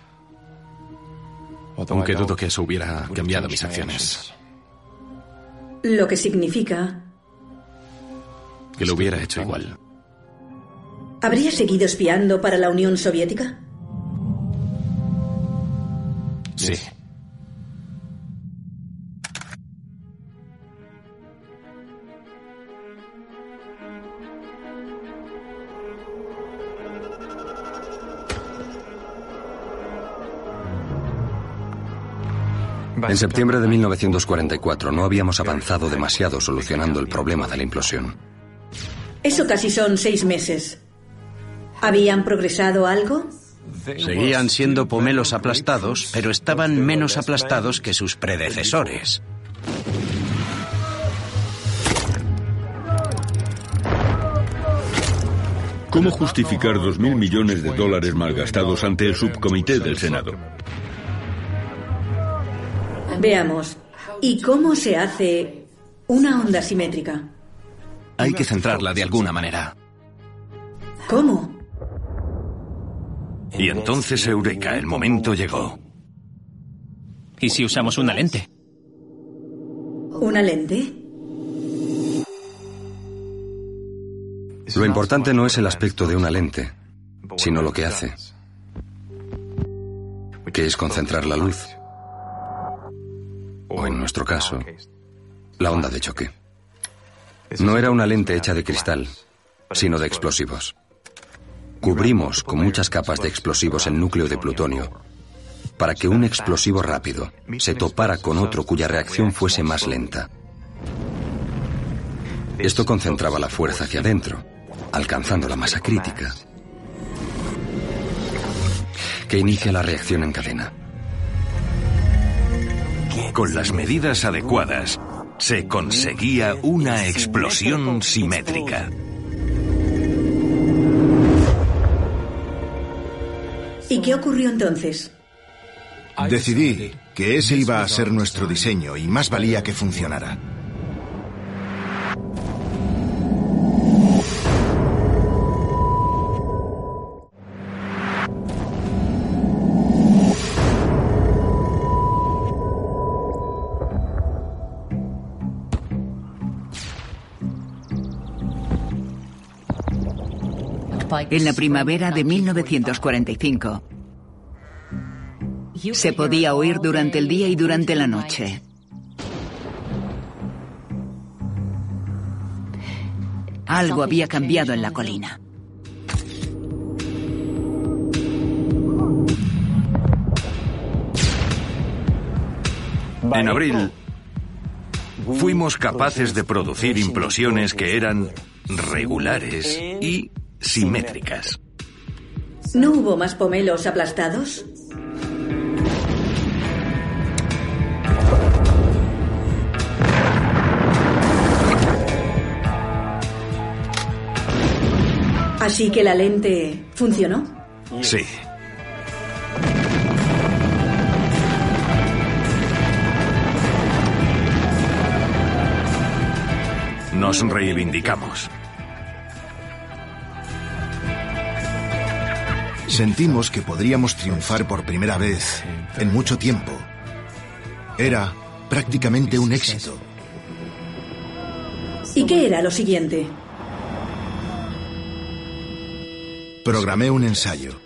Aunque dudo que eso hubiera cambiado mis acciones. Lo que significa... Que lo hubiera hecho igual. ¿Habría seguido espiando para la Unión Soviética? Sí. En septiembre de 1944 no habíamos avanzado demasiado solucionando el problema de la implosión. Eso casi son seis meses. ¿Habían progresado algo? Seguían siendo pomelos aplastados, pero estaban menos aplastados que sus predecesores. ¿Cómo justificar dos mil millones de dólares malgastados ante el subcomité del Senado? Veamos. ¿Y cómo se hace una onda simétrica? Hay que centrarla de alguna manera. ¿Cómo? Y entonces, Eureka, el momento llegó. ¿Y si usamos una lente? ¿Una lente? Lo importante no es el aspecto de una lente, sino lo que hace, que es concentrar la luz o en nuestro caso, la onda de choque. No era una lente hecha de cristal, sino de explosivos. Cubrimos con muchas capas de explosivos el núcleo de plutonio para que un explosivo rápido se topara con otro cuya reacción fuese más lenta. Esto concentraba la fuerza hacia adentro, alcanzando la masa crítica, que inicia la reacción en cadena. Con las medidas adecuadas, se conseguía una explosión simétrica. ¿Y qué ocurrió entonces? Decidí que ese iba a ser nuestro diseño y más valía que funcionara. En la primavera de 1945 se podía oír durante el día y durante la noche. Algo había cambiado en la colina. En abril, fuimos capaces de producir implosiones que eran regulares y simétricas. ¿No hubo más pomelos aplastados? Así que la lente funcionó. Sí. Nos reivindicamos. Sentimos que podríamos triunfar por primera vez en mucho tiempo. Era prácticamente un éxito. ¿Y qué era lo siguiente? Programé un ensayo.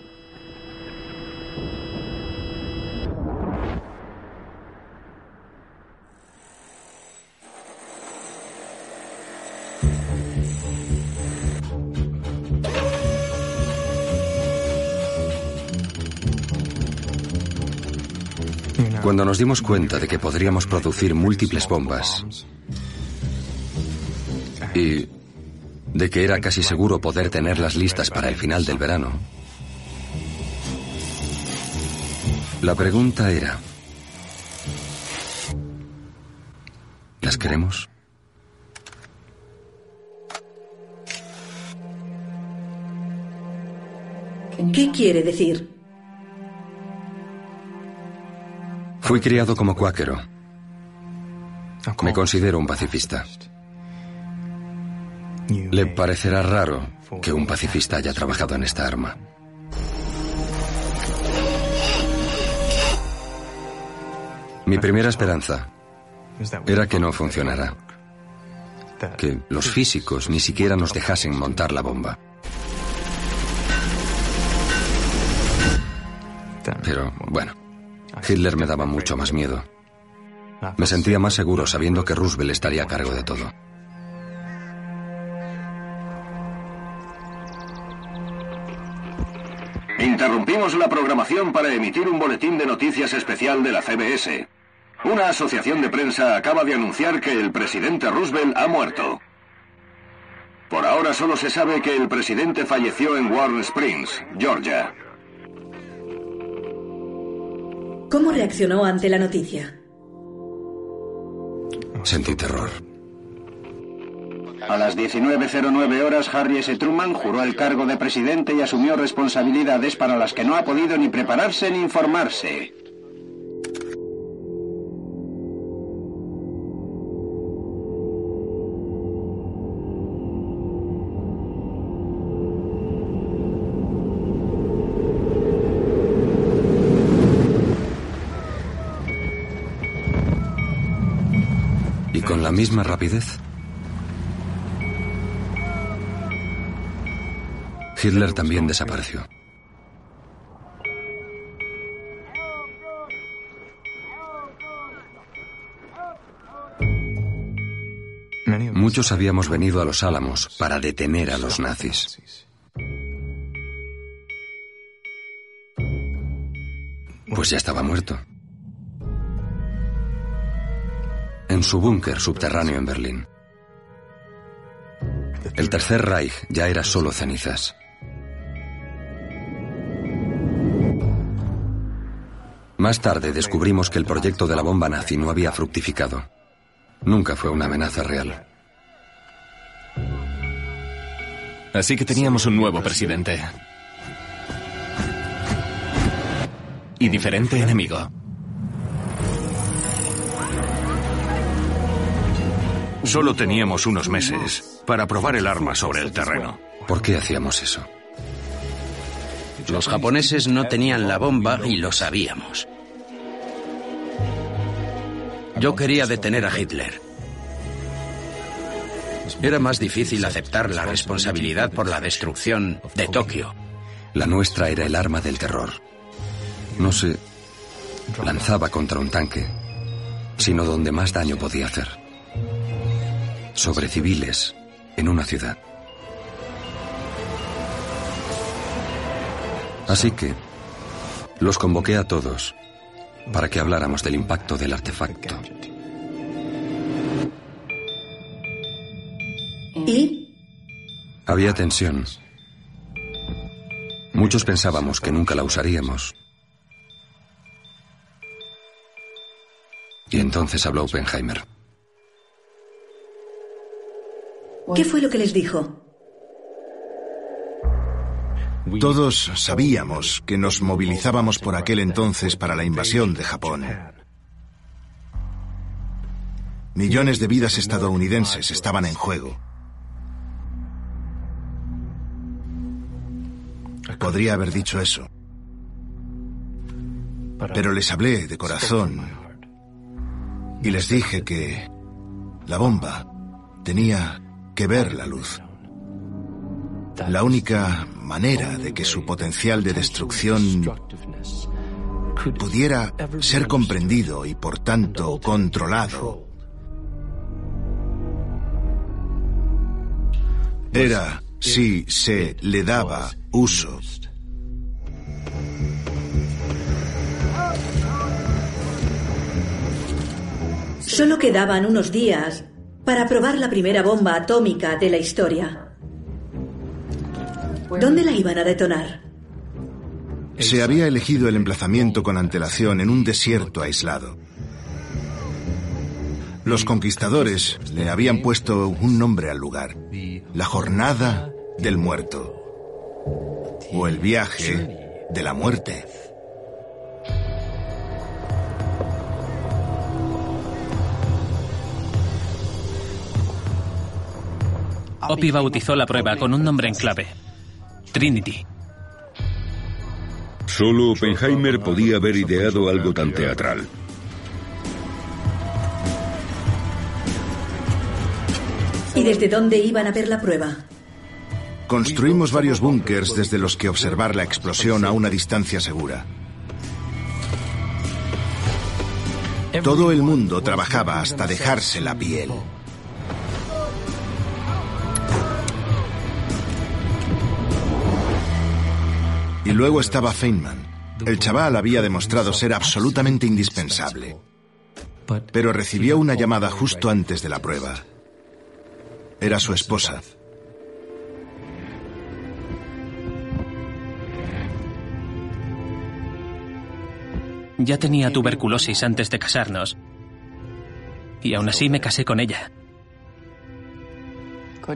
Cuando nos dimos cuenta de que podríamos producir múltiples bombas y de que era casi seguro poder tenerlas listas para el final del verano, la pregunta era, ¿las queremos? ¿Qué quiere decir? Fui criado como cuáquero. Me considero un pacifista. Le parecerá raro que un pacifista haya trabajado en esta arma. Mi primera esperanza era que no funcionara. Que los físicos ni siquiera nos dejasen montar la bomba. Pero bueno, Hitler me daba mucho más miedo. Me sentía más seguro sabiendo que Roosevelt estaría a cargo de todo. Interrumpimos la programación para emitir un boletín de noticias especial de la CBS. Una asociación de prensa acaba de anunciar que el presidente Roosevelt ha muerto. Por ahora solo se sabe que el presidente falleció en Warren Springs, Georgia. ¿Cómo reaccionó ante la noticia? Sentí terror. A las 19.09 horas, Harry S. Truman juró el cargo de presidente y asumió responsabilidades para las que no ha podido ni prepararse ni informarse. Rapidez? Hitler también desapareció. Muchos habíamos venido a los Álamos para detener a los nazis. Pues ya estaba muerto. En su búnker subterráneo en Berlín. El Tercer Reich ya era solo cenizas. Más tarde descubrimos que el proyecto de la bomba nazi no había fructificado. Nunca fue una amenaza real. Así que teníamos un nuevo presidente. Y diferente enemigo. Solo teníamos unos meses para probar el arma sobre el terreno. ¿Por qué hacíamos eso? Los japoneses no tenían la bomba y lo sabíamos. Yo quería detener a Hitler. Era más difícil aceptar la responsabilidad por la destrucción de Tokio. La nuestra era el arma del terror. No se lanzaba contra un tanque, sino donde más daño podía hacer. Sobre civiles en una ciudad. Así que los convoqué a todos para que habláramos del impacto del artefacto. ¿Y? Había tensión. Muchos pensábamos que nunca la usaríamos. Y entonces habló Oppenheimer. ¿Qué fue lo que les dijo? Todos sabíamos que nos movilizábamos por aquel entonces para la invasión de Japón. Millones de vidas estadounidenses estaban en juego. Podría haber dicho eso. Pero les hablé de corazón y les dije que la bomba tenía que ver la luz. La única manera de que su potencial de destrucción pudiera ser comprendido y por tanto controlado era si se le daba uso. Solo quedaban unos días para probar la primera bomba atómica de la historia. ¿Dónde la iban a detonar? Se había elegido el emplazamiento con antelación en un desierto aislado. Los conquistadores le habían puesto un nombre al lugar, la jornada del muerto, o el viaje de la muerte. Opie bautizó la prueba con un nombre en clave, Trinity. Solo Oppenheimer podía haber ideado algo tan teatral. ¿Y desde dónde iban a ver la prueba? Construimos varios búnkers desde los que observar la explosión a una distancia segura. Todo el mundo trabajaba hasta dejarse la piel. Y luego estaba Feynman. El chaval había demostrado ser absolutamente indispensable. Pero recibió una llamada justo antes de la prueba. Era su esposa. Ya tenía tuberculosis antes de casarnos. Y aún así me casé con ella.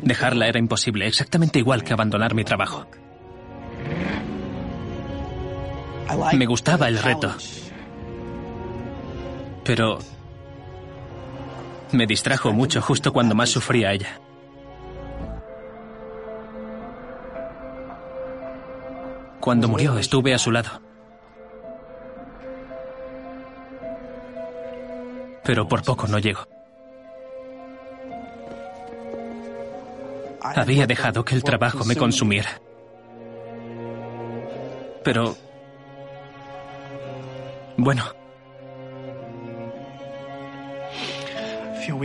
Dejarla era imposible, exactamente igual que abandonar mi trabajo. Me gustaba el reto. Pero me distrajo mucho justo cuando más sufría ella. Cuando murió estuve a su lado. Pero por poco no llego. Había dejado que el trabajo me consumiera. Pero... Bueno.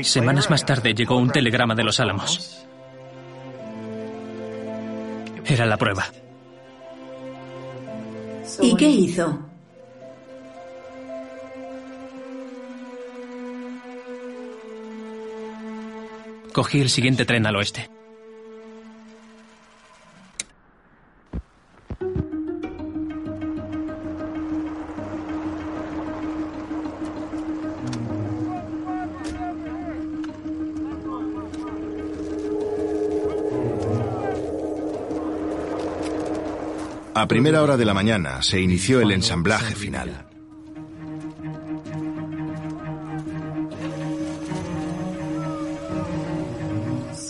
Semanas más tarde llegó un telegrama de los Álamos. Era la prueba. ¿Y qué hizo? Cogí el siguiente tren al oeste. A primera hora de la mañana se inició el ensamblaje final.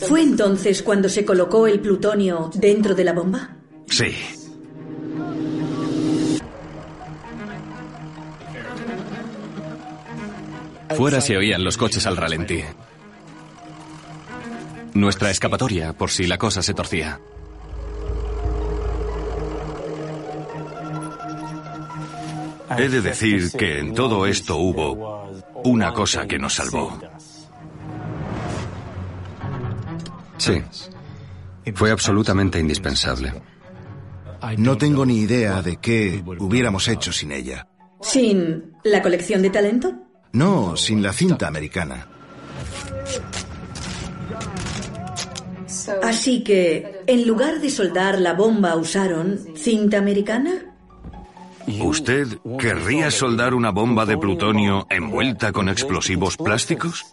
¿Fue entonces cuando se colocó el plutonio dentro de la bomba? Sí. Fuera se oían los coches al ralentí. Nuestra escapatoria, por si la cosa se torcía. He de decir que en todo esto hubo una cosa que nos salvó. Sí. Fue absolutamente indispensable. No tengo ni idea de qué hubiéramos hecho sin ella. ¿Sin la colección de talento? No, sin la cinta americana. Así que, en lugar de soldar la bomba, usaron cinta americana. ¿Usted querría soldar una bomba de plutonio envuelta con explosivos plásticos?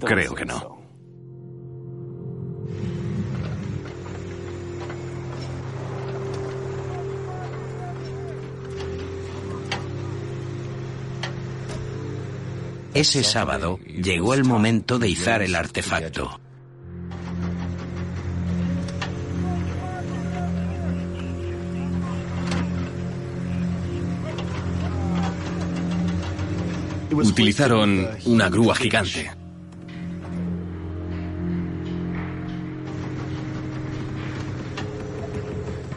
Creo que no. ese sábado llegó el momento de izar el artefacto. Utilizaron una grúa gigante.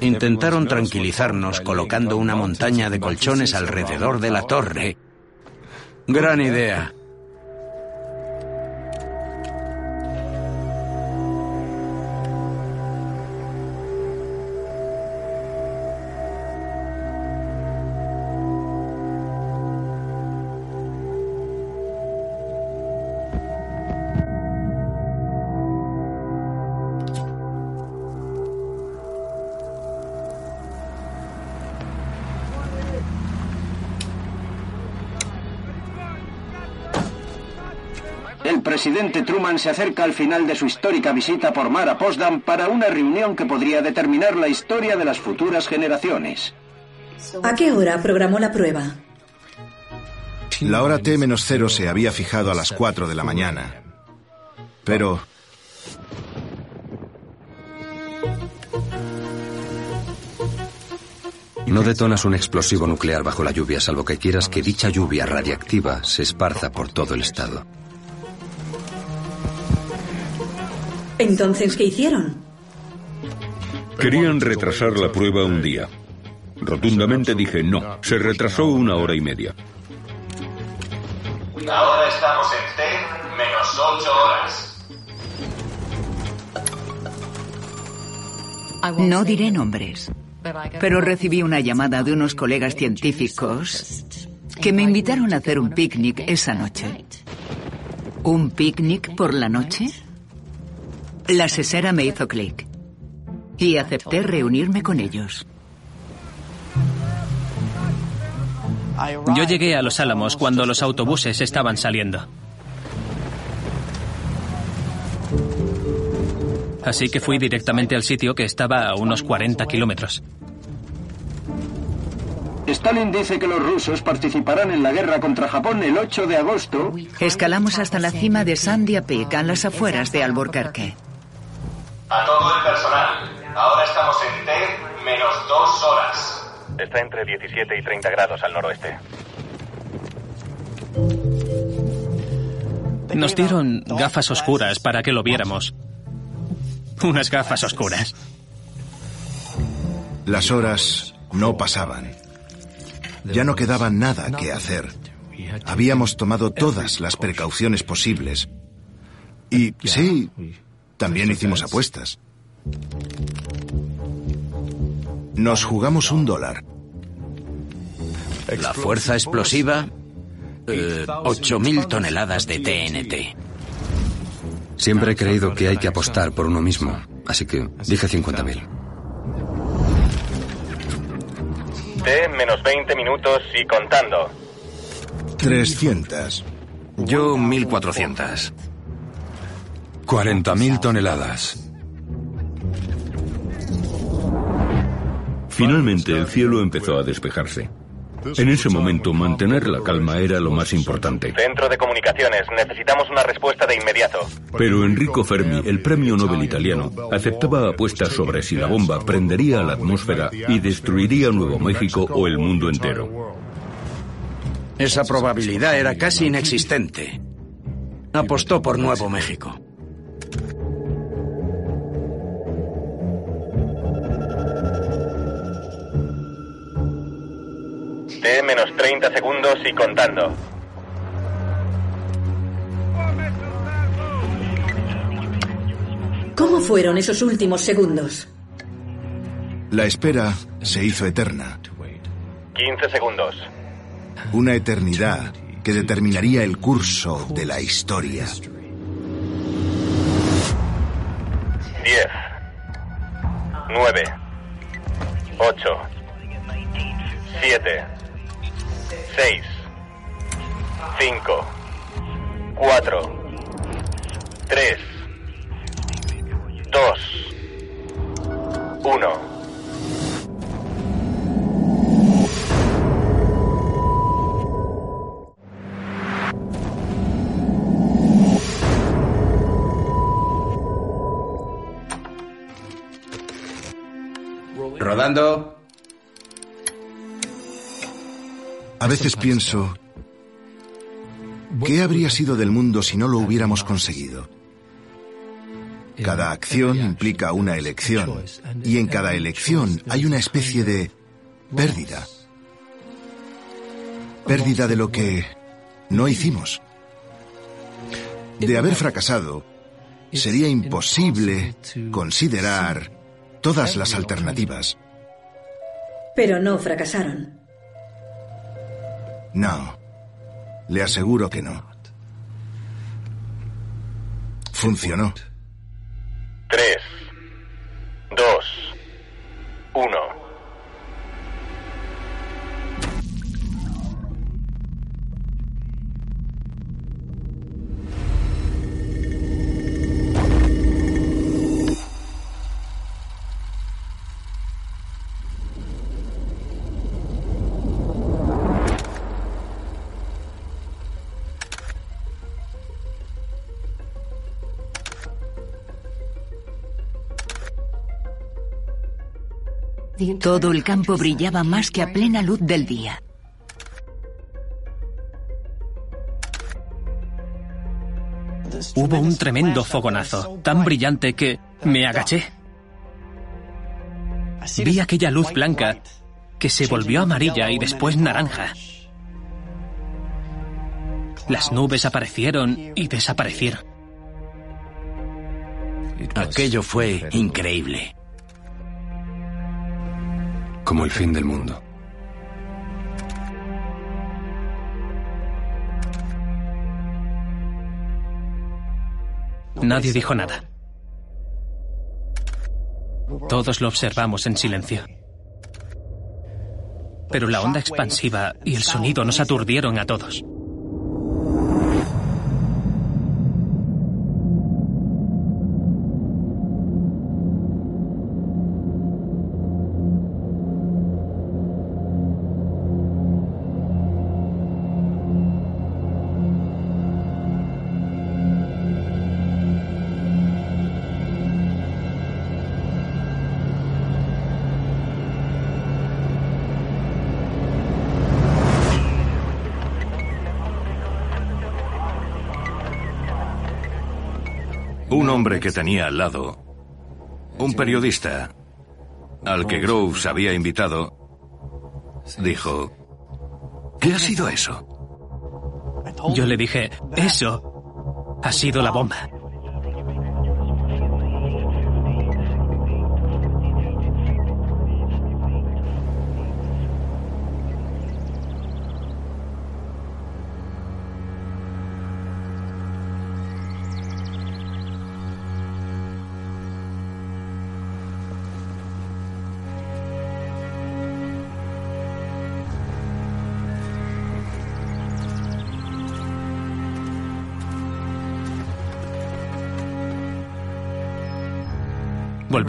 Intentaron tranquilizarnos colocando una montaña de colchones alrededor de la torre. Gran idea. Presidente Truman se acerca al final de su histórica visita por mar a Potsdam para una reunión que podría determinar la historia de las futuras generaciones. ¿A qué hora programó la prueba? La hora T-0 se había fijado a las 4 de la mañana. Pero... No detonas un explosivo nuclear bajo la lluvia, salvo que quieras que dicha lluvia radiactiva se esparza por todo el estado. Entonces, ¿qué hicieron? Querían retrasar la prueba un día. Rotundamente dije no. Se retrasó una hora y media. Ahora estamos en T menos 8 horas. No diré nombres, pero recibí una llamada de unos colegas científicos que me invitaron a hacer un picnic esa noche. ¿Un picnic por la noche? La sesera me hizo clic y acepté reunirme con ellos. Yo llegué a Los Álamos cuando los autobuses estaban saliendo. Así que fui directamente al sitio que estaba a unos 40 kilómetros. Stalin dice que los rusos participarán en la guerra contra Japón el 8 de agosto. Escalamos hasta la cima de Sandia Peak, a las afueras de Albuquerque. A todo el personal, ahora estamos en T menos dos horas. Está entre 17 y 30 grados al noroeste. Nos dieron gafas oscuras para que lo viéramos. Unas gafas oscuras. Las horas no pasaban. Ya no quedaba nada que hacer. Habíamos tomado todas las precauciones posibles. Y sí, también hicimos apuestas. Nos jugamos un dólar. La fuerza explosiva, eh, 8.000 toneladas de TNT. Siempre he creído que hay que apostar por uno mismo, así que dije 50.000. T menos 20 minutos y contando. 300. Yo 1.400. 40.000 toneladas. Finalmente el cielo empezó a despejarse. En ese momento mantener la calma era lo más importante. Centro de comunicaciones, necesitamos una respuesta de inmediato. Pero Enrico Fermi, el premio Nobel italiano, aceptaba apuestas sobre si la bomba prendería a la atmósfera y destruiría Nuevo México o el mundo entero. Esa probabilidad era casi inexistente. Apostó por Nuevo México. T menos 30 segundos y contando. ¿Cómo fueron esos últimos segundos? La espera se hizo eterna. 15 segundos. Una eternidad que determinaría el curso de la historia. 10. 9. 8. 7. 6, 5, 4, 3, 2, 1. Rodando. A veces pienso, ¿qué habría sido del mundo si no lo hubiéramos conseguido? Cada acción implica una elección y en cada elección hay una especie de pérdida. Pérdida de lo que no hicimos. De haber fracasado, sería imposible considerar todas las alternativas. Pero no fracasaron. No, le aseguro que no. Funcionó. 3, 2, 1. Todo el campo brillaba más que a plena luz del día. Hubo un tremendo fogonazo, tan brillante que me agaché. Vi aquella luz blanca que se volvió amarilla y después naranja. Las nubes aparecieron y desaparecieron. Aquello fue increíble como el fin del mundo. Nadie dijo nada. Todos lo observamos en silencio. Pero la onda expansiva y el sonido nos aturdieron a todos. Hombre que tenía al lado, un periodista al que Groves había invitado, dijo, ¿qué ha sido eso? Yo le dije, eso ha sido la bomba.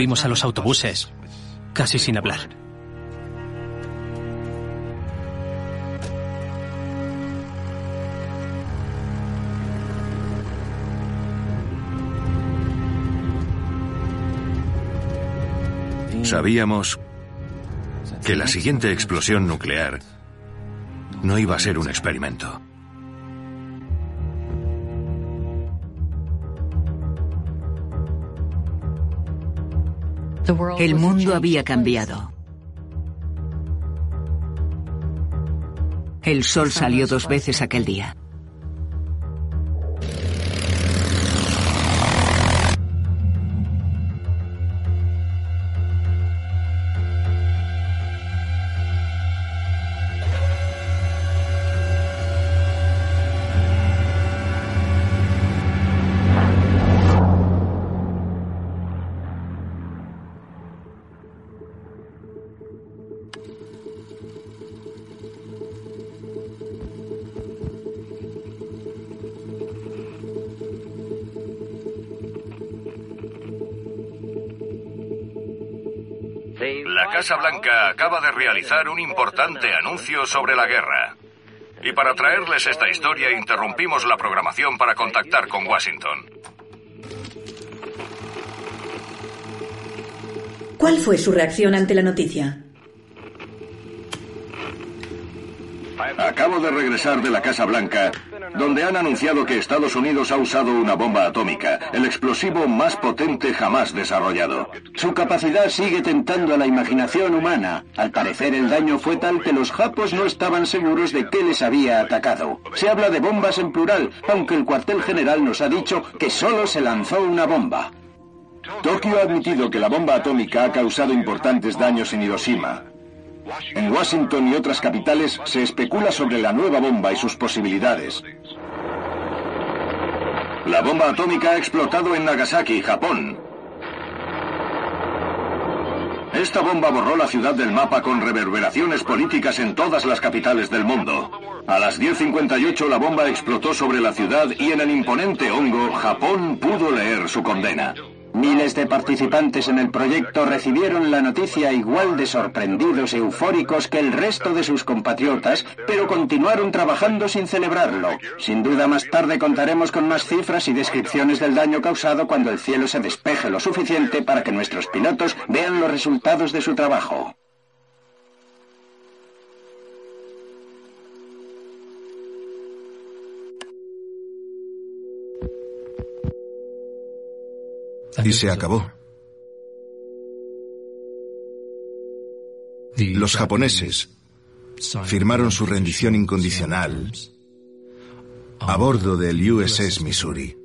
Volvimos a los autobuses, casi sin hablar. Sabíamos que la siguiente explosión nuclear no iba a ser un experimento. El mundo había cambiado. El sol salió dos veces aquel día. Casa Blanca acaba de realizar un importante anuncio sobre la guerra. Y para traerles esta historia interrumpimos la programación para contactar con Washington. ¿Cuál fue su reacción ante la noticia? Acabo de regresar de la Casa Blanca, donde han anunciado que Estados Unidos ha usado una bomba atómica, el explosivo más potente jamás desarrollado. Su capacidad sigue tentando a la imaginación humana. Al parecer el daño fue tal que los japos no estaban seguros de qué les había atacado. Se habla de bombas en plural, aunque el cuartel general nos ha dicho que solo se lanzó una bomba. Tokio ha admitido que la bomba atómica ha causado importantes daños en Hiroshima, en Washington y otras capitales se especula sobre la nueva bomba y sus posibilidades. La bomba atómica ha explotado en Nagasaki, Japón. Esta bomba borró la ciudad del mapa con reverberaciones políticas en todas las capitales del mundo. A las 10.58 la bomba explotó sobre la ciudad y en el imponente hongo Japón pudo leer su condena. Miles de participantes en el proyecto recibieron la noticia igual de sorprendidos e eufóricos que el resto de sus compatriotas, pero continuaron trabajando sin celebrarlo. Sin duda más tarde contaremos con más cifras y descripciones del daño causado cuando el cielo se despeje lo suficiente para que nuestros pilotos vean los resultados de su trabajo. Y se acabó. Los japoneses firmaron su rendición incondicional a bordo del USS Missouri.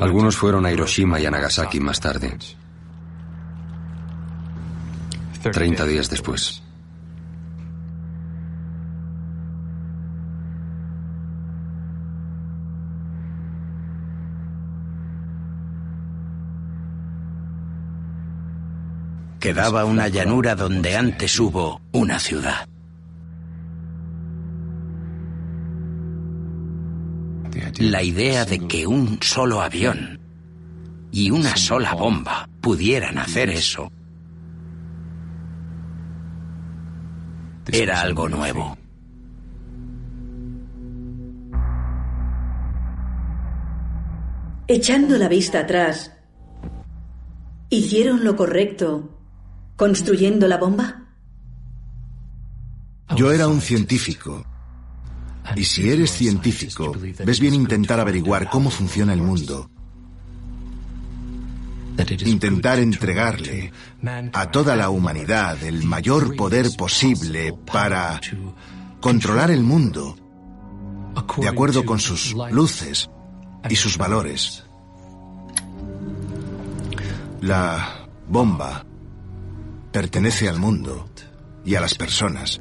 Algunos fueron a Hiroshima y a Nagasaki más tarde, 30 días después. Quedaba una llanura donde antes hubo una ciudad. La idea de que un solo avión y una sola bomba pudieran hacer eso era algo nuevo. Echando la vista atrás, ¿hicieron lo correcto construyendo la bomba? Yo era un científico y si eres científico, ves bien intentar averiguar cómo funciona el mundo. Intentar entregarle a toda la humanidad el mayor poder posible para controlar el mundo de acuerdo con sus luces y sus valores. La bomba pertenece al mundo y a las personas.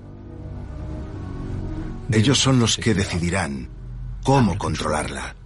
Ellos son los que decidirán cómo controlarla.